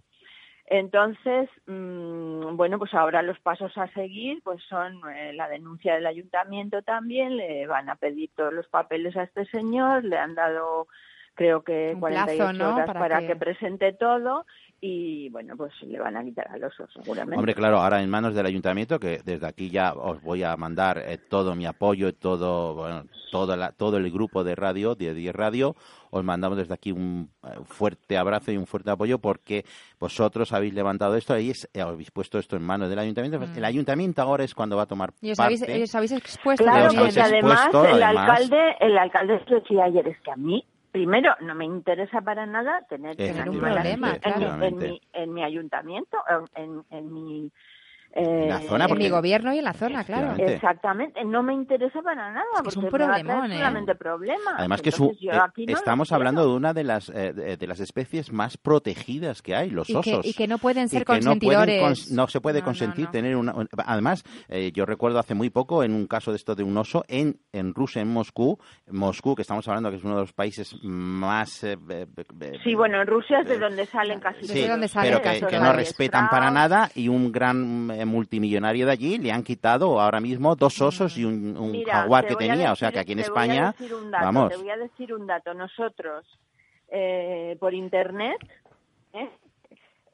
Entonces, mm, bueno, pues ahora los pasos a seguir pues son eh, la denuncia del ayuntamiento también, le van a pedir todos los papeles a este señor, le han dado creo que Un 48 plazo, ¿no? horas Para para, que- que... presente todo y bueno, pues le van a quitar al oso seguramente. Hombre, claro, ahora en manos del ayuntamiento, que desde aquí ya os voy a mandar eh, todo mi apoyo, todo, bueno, todo, la- todo el grupo de radio, de 10 Radio, os mandamos desde aquí un eh, fuerte abrazo y un fuerte apoyo porque vosotros habéis levantado esto y es- eh, habéis puesto esto en manos del ayuntamiento. Mm. El ayuntamiento ahora es cuando va a tomar Y os parte. habéis, os habéis expuesto Claro, porque además expuesto, el además. alcalde, el alcalde decía ayer es que a mí primero no me interesa para nada tener, un problema, en, en, mi, en mi ayuntamiento, en, en mi eh, En la zona, En porque- mi gobierno y en la zona, claro. Exactamente, no me interesa para nada, Es que es un problemón, ¿eh? solamente problemas. Además que es un- Entonces, yo eh, no estamos hablando de una de las eh, de, de las especies más protegidas que hay, los Y que, osos. y que no pueden y ser que no, pueden consentidores. cons- no se puede No, consentir no. tener una un- además eh, yo recuerdo hace muy poco en un caso de esto de un oso en en Rusia en Moscú Moscú que estamos hablando que es uno de los países más eh, eh, eh, Sí, bueno, en Rusia es de donde salen casi Sí, todos. donde salen pero que, no respetan para nada y un gran eh, multimillonario de allí le han quitado ahora mismo dos osos y un, un Mira, jaguar que tenía, o sea decir- que aquí en te voy a España, decir dato, vamos, Te voy a decir un dato. Nosotros, eh, por internet, ¿eh?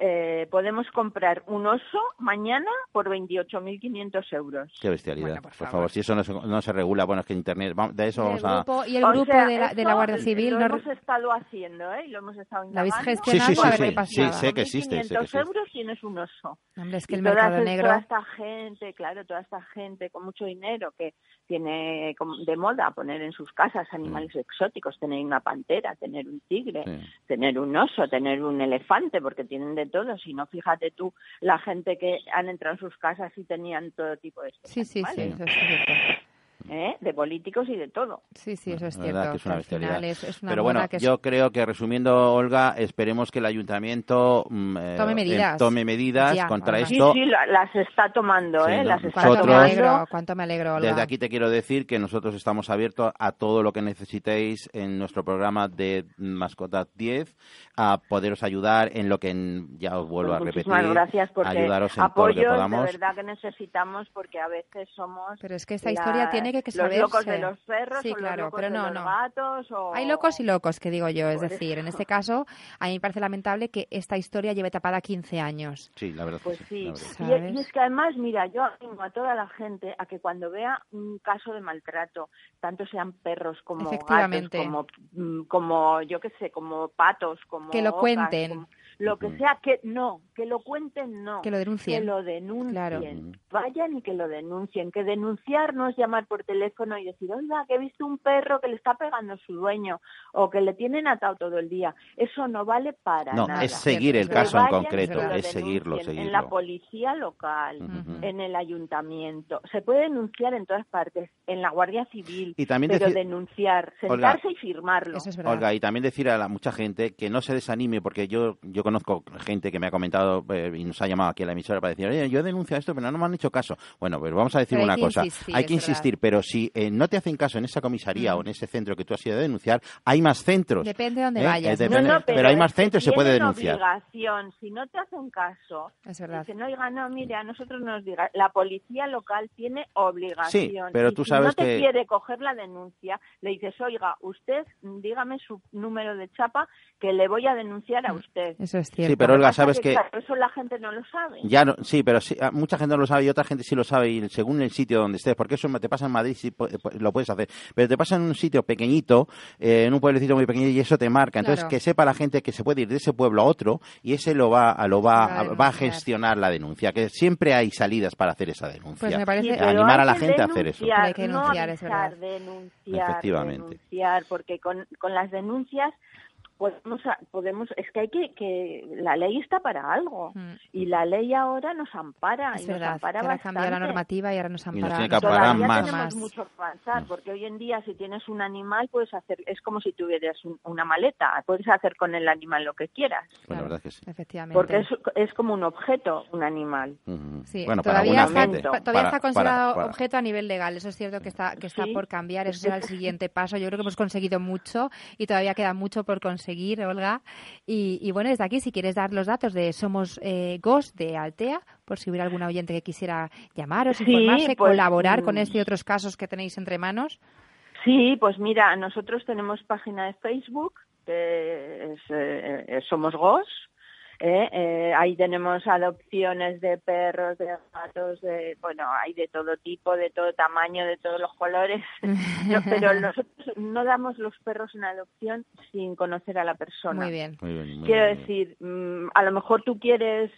Eh, podemos comprar un oso mañana por 28.500 euros. qué bestialidad, Bueno, por por, favor. favor. si eso no se, no se regula, bueno, es que Internet, vamos- de eso el vamos a... grupo, y el O grupo sea, de, la, de la esto Guardia Civil lo no hemos estado haciendo, ¿eh? Y lo hemos estado ¿La habéis indagando. gestionado? Sí, sí, sí, a ver sí, qué sí, pasaba. sé que existe, sé que 1.500 existe. euros tienes un oso. Hombre, es que Y el toda- mercado negro... Toda esta gente, claro, toda esta gente con mucho dinero que tiene como de moda poner en sus casas animales exóticos, tener una pantera, tener un tigre, Sí. tener un oso, tener un elefante, porque tienen de todo. Si no, fíjate tú, la gente que han entrado en sus casas y tenían todo tipo de Sí, sí, sí, eso es cierto. ¿Eh? de políticos y de todo. Sí, sí, eso es cierto. que es una al bestialidad. final es, es una Pero bueno, que es- yo creo que resumiendo, Olga, esperemos que el ayuntamiento mm, eh, Tome medidas. eh, tome medidas Ya, contra. Sí, esto. sí, la- las está tomando, Sí, ¿eh? ¿no? Las está Cuánto me Nosotros- alegro, cuánto me alegro, Olga. Desde aquí te quiero decir que nosotros estamos abiertos a todo lo que necesitéis en nuestro programa de Mascotas 10, a poderos ayudar en lo que en- ya os vuelvo a Pues repetir, muchísimas gracias porque ayudaros en todo lo que apoyos de podamos. verdad que necesitamos porque a veces somos Pero es que esta la- historia tiene que, que los locos de los perros Sí, o claro, los locos pero de los no. gatos o... Hay locos y locos, que digo yo. Es Por decir, eso. en *laughs* este caso, a mí me parece lamentable que esta historia lleve tapada 15 años. Sí, la verdad. Pues sí, verdad. y, es que además, mira, yo animo a toda la gente a que cuando vea un caso de maltrato, tanto sean perros como gatos, como, mm, como yo qué sé, como patos, como Que lo ocas, cuenten. como- lo que sea, que no, que lo cuenten no, Que lo denuncien. que lo denuncien, Claro. Vayan y que lo denuncien, que denunciar no es llamar por teléfono y decir, oiga, que he visto un perro que le está pegando a su dueño o que le tienen atado todo el día, eso no vale para No, nada. es seguir el Que caso en concreto, es seguirlo, seguirlo. En la policía local, en el ayuntamiento. Se puede denunciar en todas partes, en la Guardia Civil. Y también pero decir- denunciar, Olga, sentarse y firmarlo. Eso es verdad. Olga, y también decir a la, mucha gente que no se desanime, porque yo yo conozco gente que me ha comentado eh, y nos ha llamado aquí a la emisora para decir, oye, yo he denunciado esto, pero no me han hecho caso. Bueno, pero vamos a decir Pero una cosa. insistir, hay que verdad. insistir, pero si eh, no te hacen caso en esa comisaría Mm. o en ese centro que tú has ido a denunciar, hay más centros. Depende de dónde ¿eh? vayas. Eh, ¿no? depende- No, no, pero, hay más centros y se puede denunciar. obligación. Si no te hacen caso, Es verdad. dicen, oiga, no, mire, a nosotros nos diga, la policía local tiene obligación. Sí, pero Y tú si sabes no te que- quiere coger la denuncia, le dices, oiga, usted, dígame su número de chapa que le voy a denunciar a usted. Eso es cierto. Sí, pero Olga, sabes que, claro, eso la gente no lo sabe. Ya no, sí, pero sí, ah, mucha gente no lo sabe y otra gente sí lo sabe y según el sitio donde estés, porque eso te pasa en Madrid sí lo puedes hacer, pero te pasa en un sitio pequeñito, eh, en un pueblecito muy pequeño y eso te marca. Entonces Claro. que sepa la gente que se puede ir de ese pueblo a otro y ese lo va, a- lo va, Va a va a gestionar la denuncia, que siempre hay salidas para hacer esa denuncia. Pues me parece- Sí, animar a la gente a hacer eso. Hay que denunciar, no es avisar, verdad. denunciar, Efectivamente. denunciar, porque con, con las denuncias podemos, podemos, es que hay que, que la ley está para algo Mm. y la ley ahora nos ampara Es y nos verdad. ampara Que ahora ha cambiado la bastante. normativa y ahora nos nos ampara. tiene que nos amparar Todavía más. tenemos mucho que avanzar, porque hoy en día si tienes un animal puedes hacer, es como si tuvieras un- una maleta, puedes hacer con el animal lo que quieras, Pues la Claro, verdad es que sí. Efectivamente. porque es, es como un objeto, un animal. Sí, bueno, todavía, está, todavía Para- está considerado para- para- objeto a nivel legal. Eso es cierto que está, que está Sí. por cambiar. Ese será el *laughs* siguiente paso. Yo creo que hemos conseguido mucho y todavía queda mucho por conseguir, Olga. Y, y bueno, desde aquí, si quieres dar los datos de Somos eh, Ghost de Altea, por si hubiera algún oyente que quisiera llamaros, Sí, informarse, pues, colaborar mm. con este y otros casos que tenéis entre manos. Sí, pues mira, nosotros tenemos página de Facebook, que es, eh, eh, Somos GOS. ¿Eh? Eh, ahí tenemos adopciones de perros, de gatos, de, bueno, hay de todo tipo, de todo tamaño, de todos los colores. *laughs* No, pero nosotros no damos los perros en adopción sin conocer a la persona. Muy bien. Muy bien, muy Quiero bien. decir, mm, a lo mejor tú quieres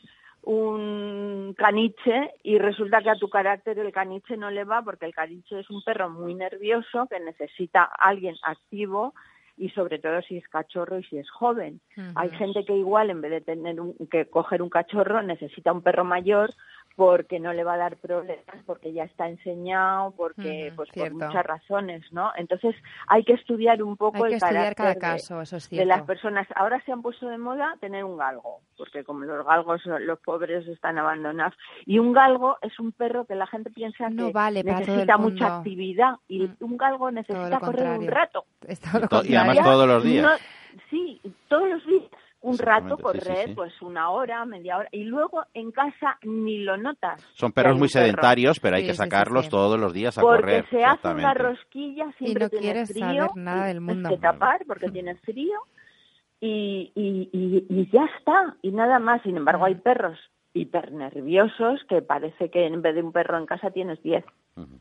un caniche y resulta que a tu carácter el caniche no le va porque el caniche es un perro muy nervioso que necesita a alguien activo y sobre todo si es cachorro y si es joven. Hay gente que igual en vez de tener un, que coger un cachorro necesita un perro mayor porque no le va a dar problemas, porque ya está enseñado, porque pues cierto. por muchas razones, ¿no? Entonces hay que estudiar un poco Hay que el estudiar cada carácter de- caso, eso es de las personas. Ahora se han puesto de moda tener un galgo, porque como los galgos, los pobres están abandonados. Y un galgo es un perro que la gente piensa No que vale necesita mucha actividad y Mm. un galgo necesita correr un rato. Y además todos los días. No- sí, todos los días. Un rato sí, sí, correr, sí. pues una hora, media hora. Y luego en casa ni lo notas. Son perros muy perro. sedentarios, pero hay Sí, que sí, sí, sacarlos sí. todos los días a Porque correr. se hace una rosquilla, siempre no tiene quieres frío. saber nada y del mundo. tienes que tapar porque tiene frío y, y, y, y ya está, y nada más. Sin embargo, hay perros hipernerviosos que parece que en vez de un perro en casa tienes diez.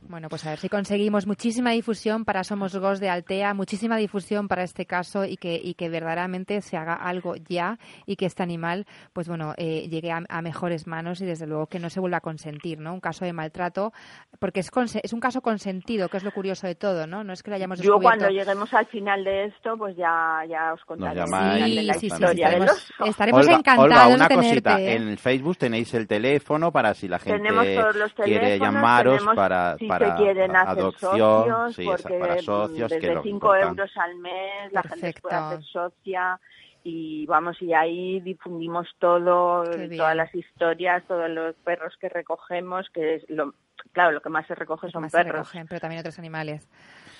Bueno, pues a ver si conseguimos muchísima difusión para Somos Gos de Altea, muchísima difusión para este caso y que, y que verdaderamente se haga algo ya y que este animal, pues bueno, eh, llegue a, a mejores manos y desde luego que no se vuelva a consentir, ¿no? Un caso de maltrato, porque es, es un caso consentido, que es lo curioso de todo, ¿no? No es que lo hayamos Yo descubierto. cuando lleguemos al final de esto, pues ya, ya os contaré llamáis. la Sí, sí, sí, estaremos, oso. estaremos Olga, encantados Olga, una de tenerte. cosita. En el Facebook tenéis el teléfono para si la gente Tenemos todos los quiere llamaros tenemos para, si para se quieren hacer adopción, socios, sí, porque para socios, que desde es lo 5 importante. euros al mes la gente se Perfecto. puede hacer socia y vamos y ahí difundimos todo, bien. todas las historias, todos los perros que recogemos, que es lo claro, lo que más se recoge son Más se perros. recogen, pero también otros animales.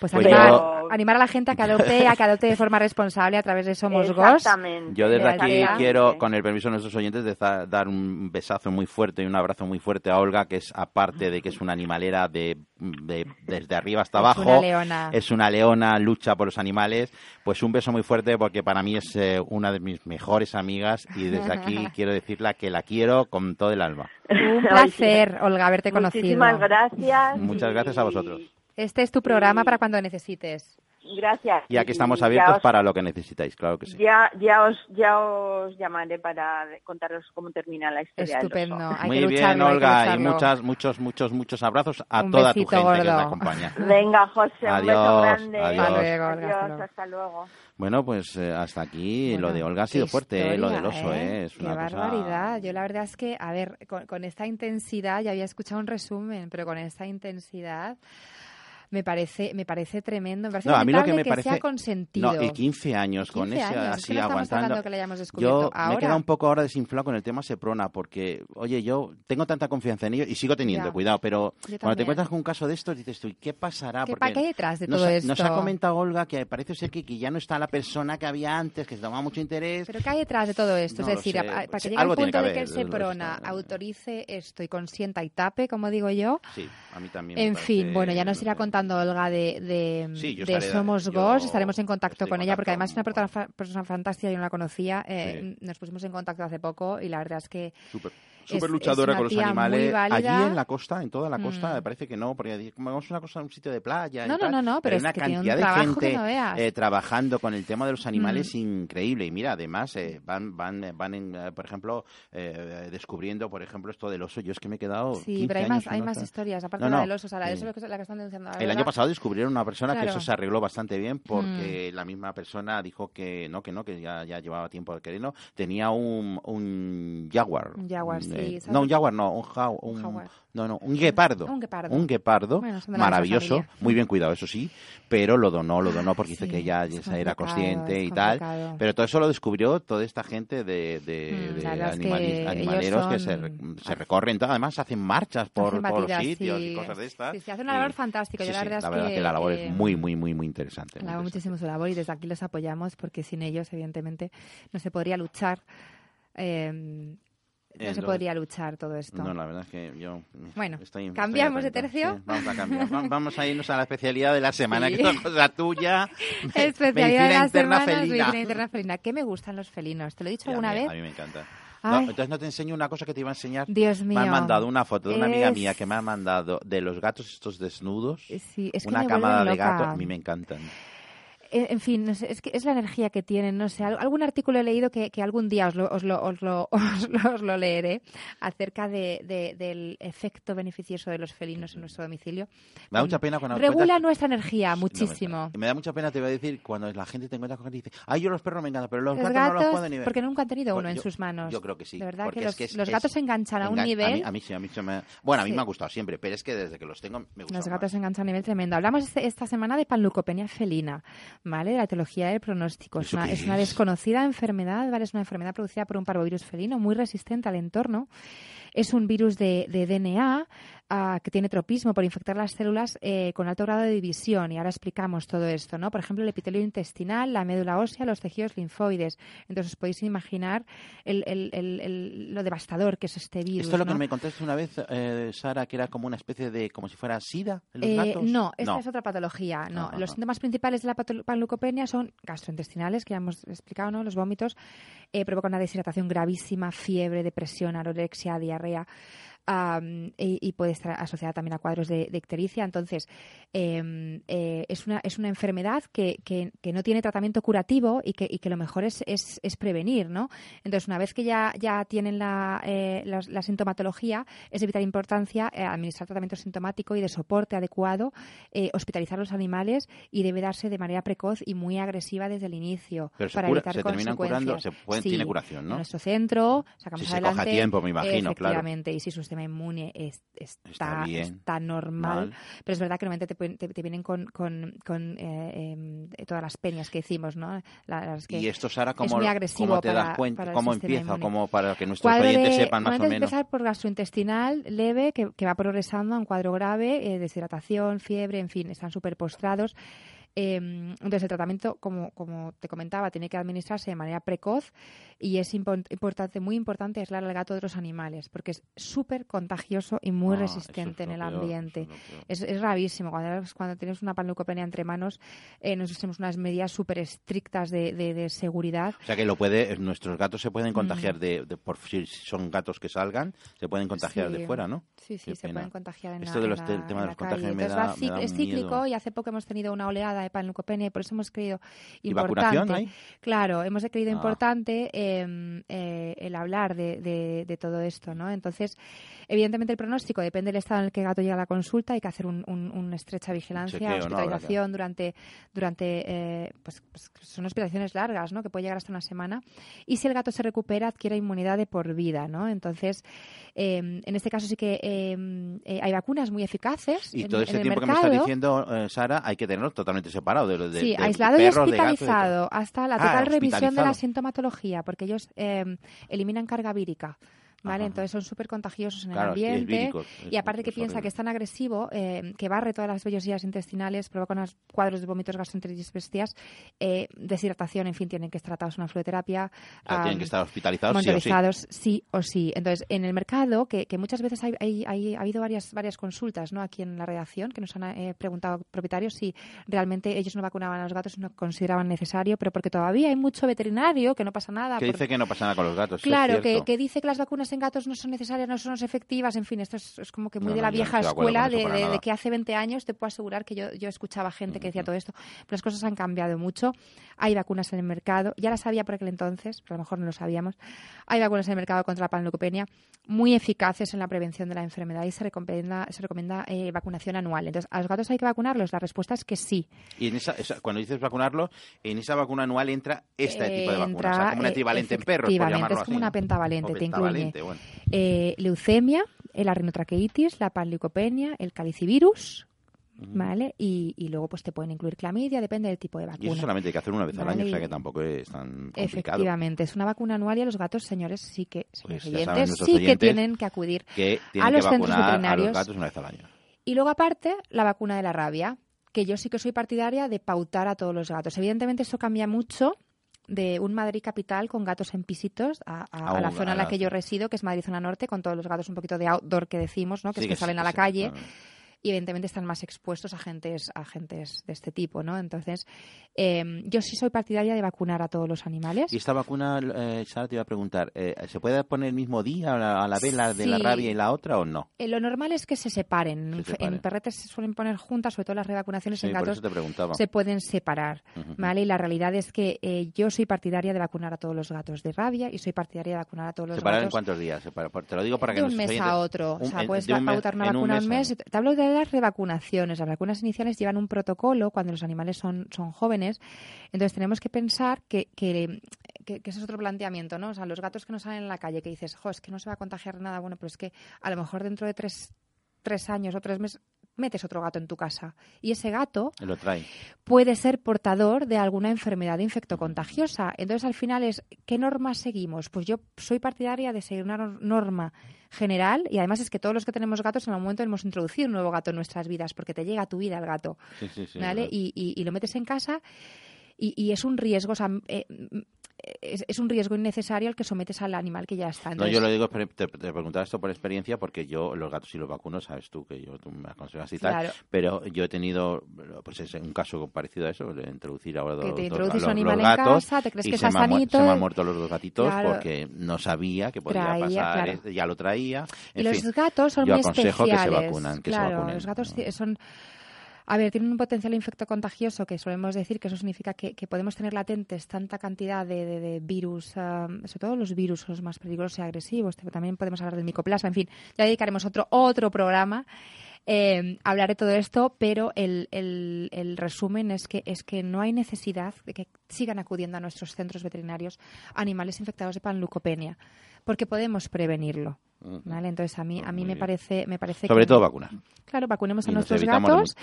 Pues, Pues animar, yo- animar a la gente a que adopte, a que adopte de forma responsable a través de Somos. Exactamente. Yo desde aquí quiero, con el permiso de nuestros oyentes, de dar un besazo muy fuerte y un abrazo muy fuerte a Olga, que es aparte de que es una animalera de, de- desde arriba hasta Es abajo, una leona. es una leona, lucha por los animales, pues un beso muy fuerte porque para mí es eh, una de mis mejores amigas y desde aquí *laughs* quiero decirla que la quiero con todo el alma. Un placer, Olga, haberte conocido. Muchísimas gracias. Muchas gracias a vosotros. Este es tu programa para cuando necesites. Gracias. Y aquí estamos abiertos os- para lo que necesitáis, claro que sí. Ya, ya os, ya os llamaré para contaros cómo termina la historia. Estupendo. Hay Muy que bien, lucharlo, hay que Olga, y muchas, muchos, muchos, muchos abrazos a Un toda tu gente que nos acompaña. *laughs* Venga, José, un beso Adiós, grande. adiós. Hasta luego, Olga, hasta Adiós, luego. hasta luego. Bueno, pues eh, hasta aquí Bueno, lo de Olga ha sido fuerte, eh, lo del oso, ¿eh? Es Qué una cosa- barbaridad. Yo la verdad es que, a ver, con, con esta intensidad, ya había escuchado un resumen, pero con esta intensidad me parece, me parece tremendo. Me parece No, a mí lo que me parece... sea consentido. No, y 15 años con 15 ese años, es que así no aguantando. que descubierto Yo me he ahora. quedado un poco ahora desinflado con el tema Seprona porque, oye, yo tengo tanta confianza en ellos y sigo teniendo, Ya. cuidado, pero cuando te encuentras con un caso de estos dices tú, ¿y qué pasará? ¿Qué, Porque pa- qué hay detrás de nos, todo esto? nos ha comentado Olga que parece ser que, que ya no está la persona que había antes, que se tomaba mucho interés. ¿Pero qué hay detrás de todo esto? No es decir, a- para Sí, que llegue al punto que de que el Seprona autorice esto y consienta y tape, como digo yo, Sí, a mí también. En fin, bueno, ya nos irá sé. Contando Olga de, de, Sí, Somos yo Gos. Estaremos en contacto con ella porque además es una persona, persona fantástica, yo no la conocía. eh, Nos pusimos en contacto hace poco y la verdad es que súper luchadora con los animales. Allí en la costa, en toda la costa, Mm. me parece que no, porque vamos a una cosa, un sitio de playa. y No, no, tal, no, no, pero hay es una que tiene un cantidad de gente no eh, trabajando con el tema de los animales Mm. increíble. Y mira, además eh, van, van, van en, eh, por ejemplo, eh, descubriendo, por ejemplo, esto del oso. Yo es que me he quedado. sí, 15 pero hay años más, hay más historias, aparte No, de la no, del oso, o sea, la del oso es la que están denunciando. El año pasado descubrieron una persona que eso se arregló bastante bien porque la misma persona dijo que no, que no, que ya, ya llevaba tiempo queriendo. Tenía un, un jaguar. Un jaguar, sí, Eh, no, un jaguar, no, un, jau- un, jaguar. no, no, un guepardo. Un guepardo. Un guepardo, Bueno, maravilloso, muy bien cuidado, eso sí, pero lo donó, lo donó porque dice Sí, que ya, es ya era consciente es y tal. Pero todo eso lo descubrió toda esta gente de, de, Mm, de es que animaleros que se, se recorren, además hacen marchas por Hacen batidas, sitios sí. y cosas de estas. Sí, sí, hacen una labor fantástica. Yo la verdad es la verdad que, que la labor eh, es muy, muy, muy, muy interesante. interesante. muchísimo su labor y desde aquí los apoyamos porque sin ellos, evidentemente, no se podría luchar. eh, no se podría luchar todo esto. No, la verdad es que yo. Bueno, estoy- estoy ¿cambiamos de tercio? Sí, vamos a cambiar. Va- Vamos a irnos a la especialidad de la *laughs* semana, Sí. que es una cosa tuya. Especialidad de la interna semana felina. interna felina. ¿Qué me gustan los felinos? ¿Te lo he dicho Y a alguna mí- vez? A mí me encanta. No, entonces no te enseño una cosa que te iba a enseñar. Dios mío. Me han mandado una foto de una amiga mía que me ha mandado de los gatos estos desnudos. Sí, es que una camada de gatos. A mí me encantan. Eh, En fin, no sé, es que es la energía que tienen, no sé. al- Algún artículo he leído que, que algún día os lo, os lo, os lo, *laughs* os lo- os lo leeré acerca de, de- del efecto beneficioso de los felinos en nuestro domicilio. Me da mucha pena cuando Regula cuentas- nuestra energía muchísimo. me da mucha pena, te voy a decir, cuando la gente te encuentra con gente y dice, ay, yo los perros me encantan, pero los, Los gatos, no los puedo ni ver. porque nunca han tenido Pues uno en yo- sus manos. Yo creo que sí. De verdad que los, que es- los es- gatos se enganchan a un engan- a nivel. mí- A mí, sí, a mí se me... Bueno, a mí Sí. me ha gustado siempre, pero es que desde que los tengo me gusta Los gatos se enganchan a nivel tremendo. Hablamos este- esta semana de panleucopenia felina, ¿vale? La etiología del pronóstico. Es ¿Eso una, es una es? desconocida enfermedad, ¿vale? Es una enfermedad producida por un parvovirus felino muy resistente al entorno. Es un virus de, de DNA ah, que tiene tropismo por infectar las células eh, con alto grado de división. Y ahora explicamos todo esto, ¿no? Por ejemplo, el epitelio intestinal, la médula ósea, los tejidos linfoides. Entonces podéis imaginar el- el- el- el- lo devastador que es este virus. Esto es lo que ¿no? me contaste una vez, eh, Sara, que era como una especie de, como si fuera sida en los Eh, gatos. no, esta No. es otra patología. No, Ajá, los síntomas principales de la panleucopenia son gastrointestinales, que ya hemos explicado, ¿no? Los vómitos eh, provocan una deshidratación gravísima, fiebre, depresión, anorexia, diarrea. Am, y, y puede estar asociada también a cuadros de, de ictericia. Entonces, em, eh, es, una, es una enfermedad que, que- que no tiene tratamiento curativo y que, y que lo mejor es, es, es prevenir, ¿no? Entonces, una vez que ya, ya tienen la, eh, la sintomatología, es de vital importancia eh, administrar tratamiento sintomático y de soporte adecuado, eh, hospitalizar los animales y debe darse de manera precoz y muy agresiva desde el inicio Pero se para cura- evitar se terminan curando, se puede- Sí, tiene curación, ¿no? En nuestro centro sacamos Si se a adelante. tiempo, me imagino, claro. Efectivamente, y si su sistema inmune es- está, Está bien, está normal, mal. pero es verdad que normalmente te, te- te vienen con, con, con, eh, em, todas las peñas que decimos, ¿no? La- las que y esto, Sara, es ¿cómo, muy agresivo cómo te para- das cuenta? ¿Cómo empieza? ¿Cómo para que nuestros Cuadro oyentes de- sepan más o menos? empezar por gastrointestinal leve, que, que va progresando a un cuadro grave, eh, deshidratación, fiebre, en fin, están súper postrados. Eh, entonces, el tratamiento, como, como te comentaba, tiene que administrarse de manera precoz y es impor- importante, muy importante aislar al gato de otros animales, porque es súper contagioso y muy Ah, resistente en el peor, ambiente. es. Es. Cuando, cuando tienes una panleucopenia entre manos, eh, nosotros tenemos unas medidas súper estrictas de, de- de seguridad. O sea que lo puede, nuestros gatos se pueden Mm. contagiar de, de- por si son gatos que salgan, se pueden contagiar Sí. de fuera, ¿no? Sí, sí, Qué se pena. pueden contagiar en Esto la, de en los la- te- el tema de los contagios me da- me da es cíclico miedo. y hace poco hemos tenido una oleada de panleucopenia y por eso hemos creído ¿Y importante. hay? Claro, hemos creído Ah. importante eh, eh, el hablar de, de- de todo esto, ¿no? Entonces, evidentemente el pronóstico depende del estado en el que el gato llega a la consulta, hay que hacer un- un- una estrecha vigilancia, hospitalización durante, durante eh, pues, pues, son hospitalizaciones largas, ¿no? Que puede llegar hasta una semana. Y si el gato se recupera, adquiere inmunidad de por vida, ¿no? Entonces, eh, en este caso sí que eh, eh, hay vacunas muy eficaces Y en- todo en el tiempo que me estás diciendo, Sara, hay que tenerlo totalmente separado de, de, Sí, de aislado y de gatos, hospitalizado hasta la Ah, total revisión de la sintomatología, porque ellos eh, eliminan carga vírica. ¿Vale? Ajá. Entonces son súper contagiosos en Claro, el ambiente. vírico, es- y aparte que es piensa horrible. que es tan agresivo, eh, que barre todas las vellosidades intestinales, provoca unos cuadros de vómitos, gastroenteritis bestias, eh, deshidratación, en fin, tienen que estar tratados en una fluoterapia. O sea, tienen am, que estar hospitalizados sí o sí. o sí. Entonces, en el mercado, que, que muchas veces hay, hay- hay- ha habido varias, varias consultas ¿no? aquí en la redacción que nos han eh, preguntado propietarios si realmente ellos no vacunaban a los gatos y no consideraban necesario, pero porque todavía hay mucho veterinario que no pasa nada. Que dice que no pasa nada con los gatos. sí, es Claro, que, que dice que las vacunas en gatos no son necesarias, no son efectivas, en fin, esto es, es como que muy No, de la no vieja escuela de, de- que hace 20 años te puedo asegurar que yo, yo escuchaba gente que decía todo esto, pero las cosas han cambiado mucho. Hay vacunas en el mercado, ya las había por aquel entonces, pero a lo mejor no lo sabíamos. Hay vacunas en el mercado contra la panleucopenia muy eficaces en la prevención de la enfermedad y se recomienda, se recomienda eh, vacunación anual. Entonces, ¿a los gatos hay que vacunarlos? La respuesta es que sí. Y en esa, esa- cuando dices vacunarlo, en esa vacuna anual entra este Eh, tipo de vacuna. entra, o sea, como un eh, equivalente en perros, por efectivamente, llamarlo es como así, una pentavalente, te incluye bueno. eh, leucemia, la rinotraqueitis, la panleucopenia, el calicivirus, ¿vale? Y, y luego pues te pueden incluir clamidia, depende del tipo de Y vacuna. eso solamente hay que hacer una vez al año, o sea y- que tampoco es tan complicado. Efectivamente, es una vacuna anual y a los gatos, señores, sí que, Pues señores oyentes, nuestros sí que oyentes tienen que acudir Que a los que centros vacunar a los veterinarios. gatos una vez al año. Y luego, aparte, la vacuna de la rabia, que yo sí que soy partidaria de pautar a todos los gatos. Evidentemente, eso cambia mucho de un Madrid capital con gatos en pisitos a, a- A a la zona en la que yo resido, que es Madrid zona norte, con todos los gatos un poquito de outdoor que decimos, ¿no? que Sí, es que salen a la sí, calle. claro. Y evidentemente están más expuestos a agentes, a agentes de este tipo, ¿no? Entonces, eh, yo sí soy partidaria de vacunar a todos los animales. Y esta vacuna, eh, Sara, te iba a preguntar, eh, ¿se puede poner el mismo día a la, a la vez la de la rabia y la otra o no? Eh, lo normal es que se separen. Se En separen. En perretes se suelen poner juntas, sobre todo las revacunaciones Sí, en gatos se pueden separar. ¿vale? Y la realidad es que yo soy partidaria de vacunar a todos los gatos de rabia y soy partidaria de vacunar a todos los ¿Separar en gatos cuántos días? Separa- por- te lo digo para que de un mes oyentes- a otro. un- o sea, en- puedes de un mes- pautar una en vacuna un a mes. Te hablo de las revacunaciones. Las vacunas iniciales llevan un protocolo cuando los animales son, son jóvenes. Entonces tenemos que pensar que, que, ese es otro planteamiento, ¿no? O sea, los gatos que no salen en la calle, que dices, es que no se va a contagiar nada. Bueno, pero es que a lo mejor dentro de tres, tres años o tres meses metes otro gato en tu casa. Y ese gato Lo trae. puede ser portador de alguna enfermedad infectocontagiosa. Entonces, al final es, ¿qué normas seguimos? Pues yo soy partidaria de seguir una nor- norma general y además es que todos los que tenemos gatos en algún momento hemos introducido un nuevo gato en nuestras vidas porque te llega a tu vida el gato, Sí, sí, sí, ¿vale? Y, y- y lo metes en casa y, y es un riesgo. O sea, eh, es, es un riesgo innecesario al que sometes al animal que ya está. No, Entonces, yo lo digo, te, te preguntaba esto por experiencia porque yo los gatos sí los vacuno, sabes tú que yo tú me aconsejas y tal, Claro. pero yo he tenido pues es un caso parecido a eso, de introducir ahora Que dos, te dos- introduces los, animal los en gatos casa, te crees y que se está me, sanito. se me han muerto los dos gatitos Claro. porque no sabía que podía Traía, pasar, claro. eh, ya lo traía. Y En los fin, gatos son yo muy aconsejo que se especiales. vacunan, que se claro, vacunen. los gatos ti- son... A ver, tienen un potencial infecto contagioso que solemos decir que eso significa que, podemos tener latentes tanta cantidad de, virus, ah, sobre todo los virus los más peligrosos y agresivos. También podemos hablar del micoplasma. En fin, ya dedicaremos otro otro programa eh, a hablar de todo esto, pero el, el- el resumen es que es que no hay necesidad de que sigan acudiendo a nuestros centros veterinarios animales infectados de panleucopenia, porque podemos prevenirlo. ¿Vale? Entonces a mí a mí me parece me parece Sobre que- todo vacunar. Claro, vacunemos a Y nuestros gatos.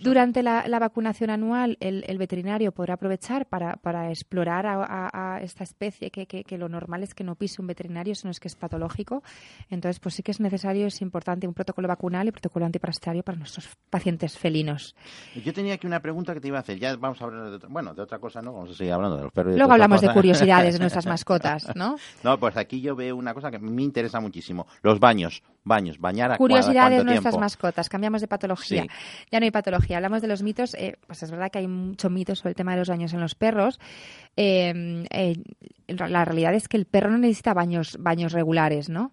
Durante la, la vacunación anual, el, el veterinario podrá aprovechar para, para explorar a, a- a esta especie, que, que- que lo normal es que no pise un veterinario, sino es que es patológico. Entonces, pues sí que es necesario, es importante un protocolo vacunal y protocolo antiparasitario para nuestros pacientes felinos. Yo tenía aquí una pregunta que te iba a hacer. Ya vamos a hablar de otra, bueno, de otra cosa, ¿no? Vamos a seguir hablando de los perros. y Luego hablamos de curiosidades de nuestras *laughs* mascotas, ¿no? No, pues aquí yo veo una cosa que me interesa muchísimo. Los baños, baños, bañar a Curiosidades de nuestras mascotas. Cambiamos de patología. Sí. Ya no hay patología. Hablamos de los mitos. eh, pues es verdad que hay mucho mito sobre el tema de los baños en los perros. Eh, eh, la realidad es que el perro no necesita baños, baños regulares, ¿no?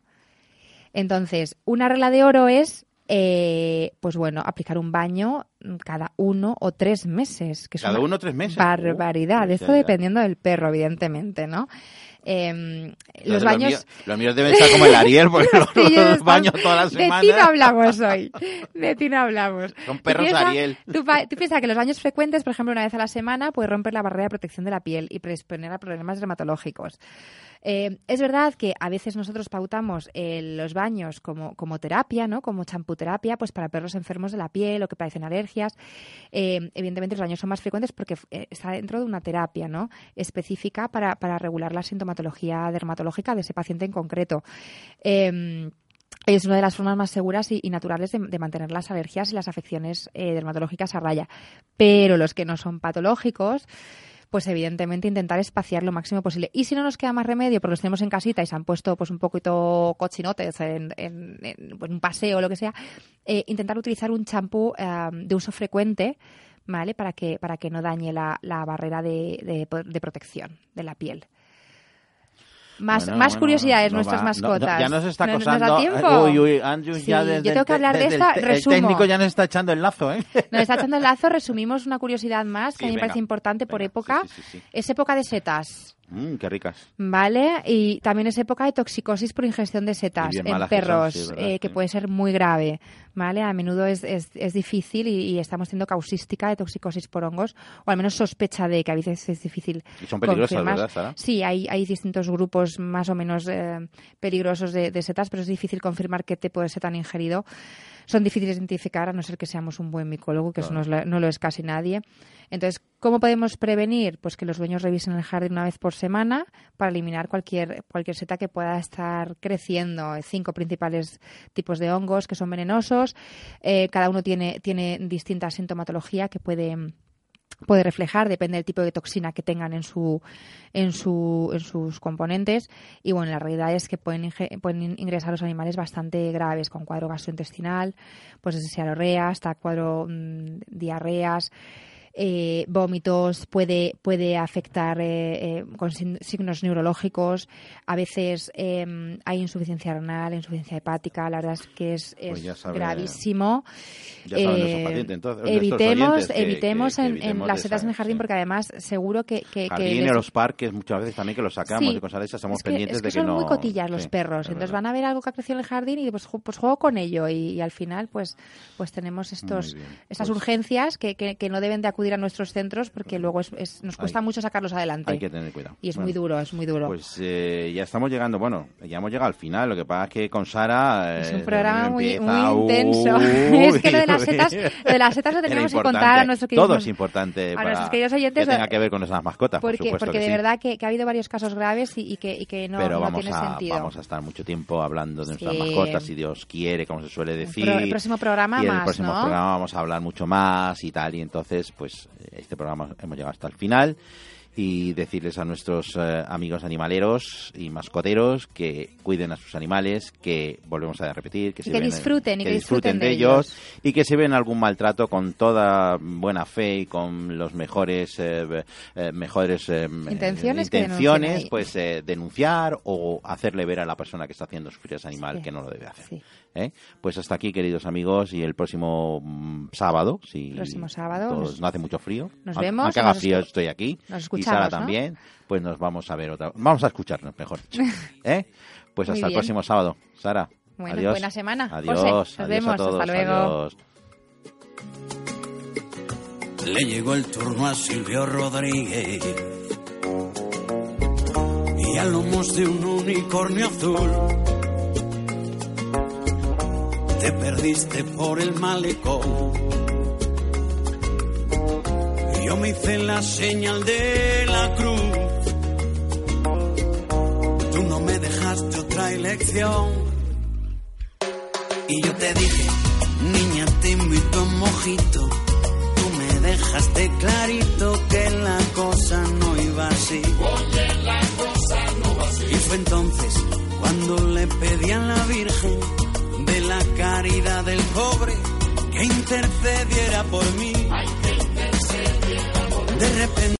Entonces, una regla de oro es, eh, pues bueno, aplicar un baño cada uno o tres meses. Que es Cada una uno o tres meses. Barbaridad. Uh, Esto dependiendo del perro, evidentemente, ¿no? Eh, los Entonces, baños... míos, los míos deben estar como el Ariel, porque *laughs* los, los están- baños todas las De ti no semanas. hablamos hoy. De ti no hablamos. Son Tú perros piensa- Ariel. Tú, tú piensas que los baños frecuentes, por ejemplo, una vez a la semana, puede romper la barrera de protección de la piel y predisponer a problemas dermatológicos. Eh, es verdad que a veces nosotros pautamos eh, los baños como, como terapia, ¿no? Como champuterapia, pues para perros enfermos de la piel o que padecen alergias. Eh, evidentemente los baños son más frecuentes porque está dentro de una terapia, ¿no? Específica para, para regular la sintomatología dermatológica de ese paciente en concreto. Eh, es una de las formas más seguras y, naturales de, mantener las alergias y las afecciones dermatológicas a raya. Pero los que no son patológicos, pues evidentemente intentar espaciar lo máximo posible. Y si no nos queda más remedio, porque los tenemos en casita y se han puesto pues un poquito cochinotes en, pues, un paseo o lo que sea, eh, intentar utilizar un champú eh, de uso frecuente, ¿vale? Para que, para que no dañe la, la barrera de, de- de protección de la piel. Más, Bueno, más bueno, curiosidades, no nuestras va. No, no, mascotas. ya nos está ¿No- nos acosando. da tiempo? Uy, uy, Andrew Sí, ya yo desde tengo que hablar de esta, el, resumo. El técnico ya nos está echando el lazo, ¿eh? Nos está echando el lazo, resumimos una curiosidad más *laughs* que Sí, a mí me parece importante por época. Es época de setas. Mm, qué ricas. ¿Vale? Y también es época de toxicosis por ingestión de setas en perros, sí, eh, que puede ser muy grave, ¿vale? A menudo es, es, es difícil y, y estamos teniendo causística de toxicosis por hongos, o al menos sospecha de que a veces es difícil. Y son peligrosas, confirmar. ¿verdad, Sara? Sí, hay, hay distintos grupos más o menos eh, peligrosos de, de setas, pero es difícil confirmar qué tipo de seta han ingerido. Son difíciles de identificar a no ser que seamos un buen micólogo, que eso no, es no lo es casi nadie. Entonces, ¿cómo podemos prevenir? Pues que los dueños revisen el jardín una vez por semana para eliminar cualquier, cualquier seta que pueda estar creciendo. Cinco principales tipos de hongos que son venenosos. Eh, cada uno tiene, tiene distinta sintomatología que puede puede reflejar, depende del tipo de toxina que tengan en su en su en sus componentes. Y bueno, la realidad es que pueden, pueden in- ingresar los animales bastante graves con cuadro gastrointestinal, pues desde diarrea hasta cuadro mm, diarreas, eh, vómitos, puede, puede afectar eh, eh, con signos neurológicos, a veces eh, hay insuficiencia renal, insuficiencia hepática, la verdad es que es, es Pues ya sabe- gravísimo. ya Eh, pacientes, entonces, evitemos que- evitemos que- que en, en evitemos las de setas en el jardín sí. porque además seguro que, que, Jardín, les- en los parques, muchas veces también que los sacamos Sí. y cosas de esas, somos es pendientes es que de que son no... muy cotillas los Sí, perros, es entonces van a ver algo que ha crecido en el jardín y pues, pues juego con ello y, y al final pues pues tenemos estos estas Pues- urgencias que, que no deben de acudir a nuestros centros porque luego es, es- nos cuesta Hay- mucho sacarlos adelante. Hay que tener cuidado. Y es Bueno, muy duro, es muy duro. Pues eh, ya estamos llegando, bueno, ya hemos llegado al final. Lo que pasa es que con Sara. Es eh, un programa muy, muy intenso. Uy, *laughs* es que lo de las *laughs* setas, lo de las setas lo tenemos que contar a nuestros queridos, Todo es importante a para nuestros queridos oyentes. que tenga que ver con nuestras mascotas, por porque, supuesto porque que de sí. verdad que, que ha habido varios casos graves y, y que, y que no, Pero no vamos, tiene a, sentido. vamos a estar mucho tiempo hablando de nuestras Sí. mascotas, si Dios quiere, como se suele decir. pro- el próximo programa y en el más, próximo ¿no? programa vamos a hablar mucho más y tal. Y entonces, pues, este programa hemos llegado hasta el final. y decirles a nuestros eh, amigos animaleros y mascoteros que cuiden a sus animales, que volvemos a repetir, que, se que ven- disfruten, y que disfruten disfruten de de ellos, ellos. y que si ven algún maltrato con toda buena fe y con los mejores eh, eh, mejores eh, Intenciones, intenciones, pues eh, denunciar o hacerle ver a la persona que está haciendo sufrir a ese animal Sí. que no lo debe hacer. Sí. ¿Eh? Pues hasta aquí, queridos amigos, y el próximo mm, sábado, si Próximo sábado todos- nos- no hace mucho frío, nos aunque- vemos, aunque haga nos frío, escu- estoy aquí, nos y escuchamos, Sara ¿no? también, pues nos vamos a ver otra, vamos a escucharnos, mejor dicho, *laughs* ¿eh? Pues Muy hasta el bien. próximo sábado, Sara. Bueno, adiós. buena semana, Adiós, José. Nos adiós vemos, a hasta todos, luego. adiós. Le llegó el turno a Silvio Rodríguez. Y a lomos de un unicornio azul. Te perdiste por el malecón. Yo me hice la señal de la cruz. Tú no me dejaste otra elección. Y yo te dije, niña, te invito a un mojito. Tú me dejaste clarito que la cosa no iba así. Y fue entonces cuando le pedí a la Virgen la caridad del pobre que intercediera por mí. De repente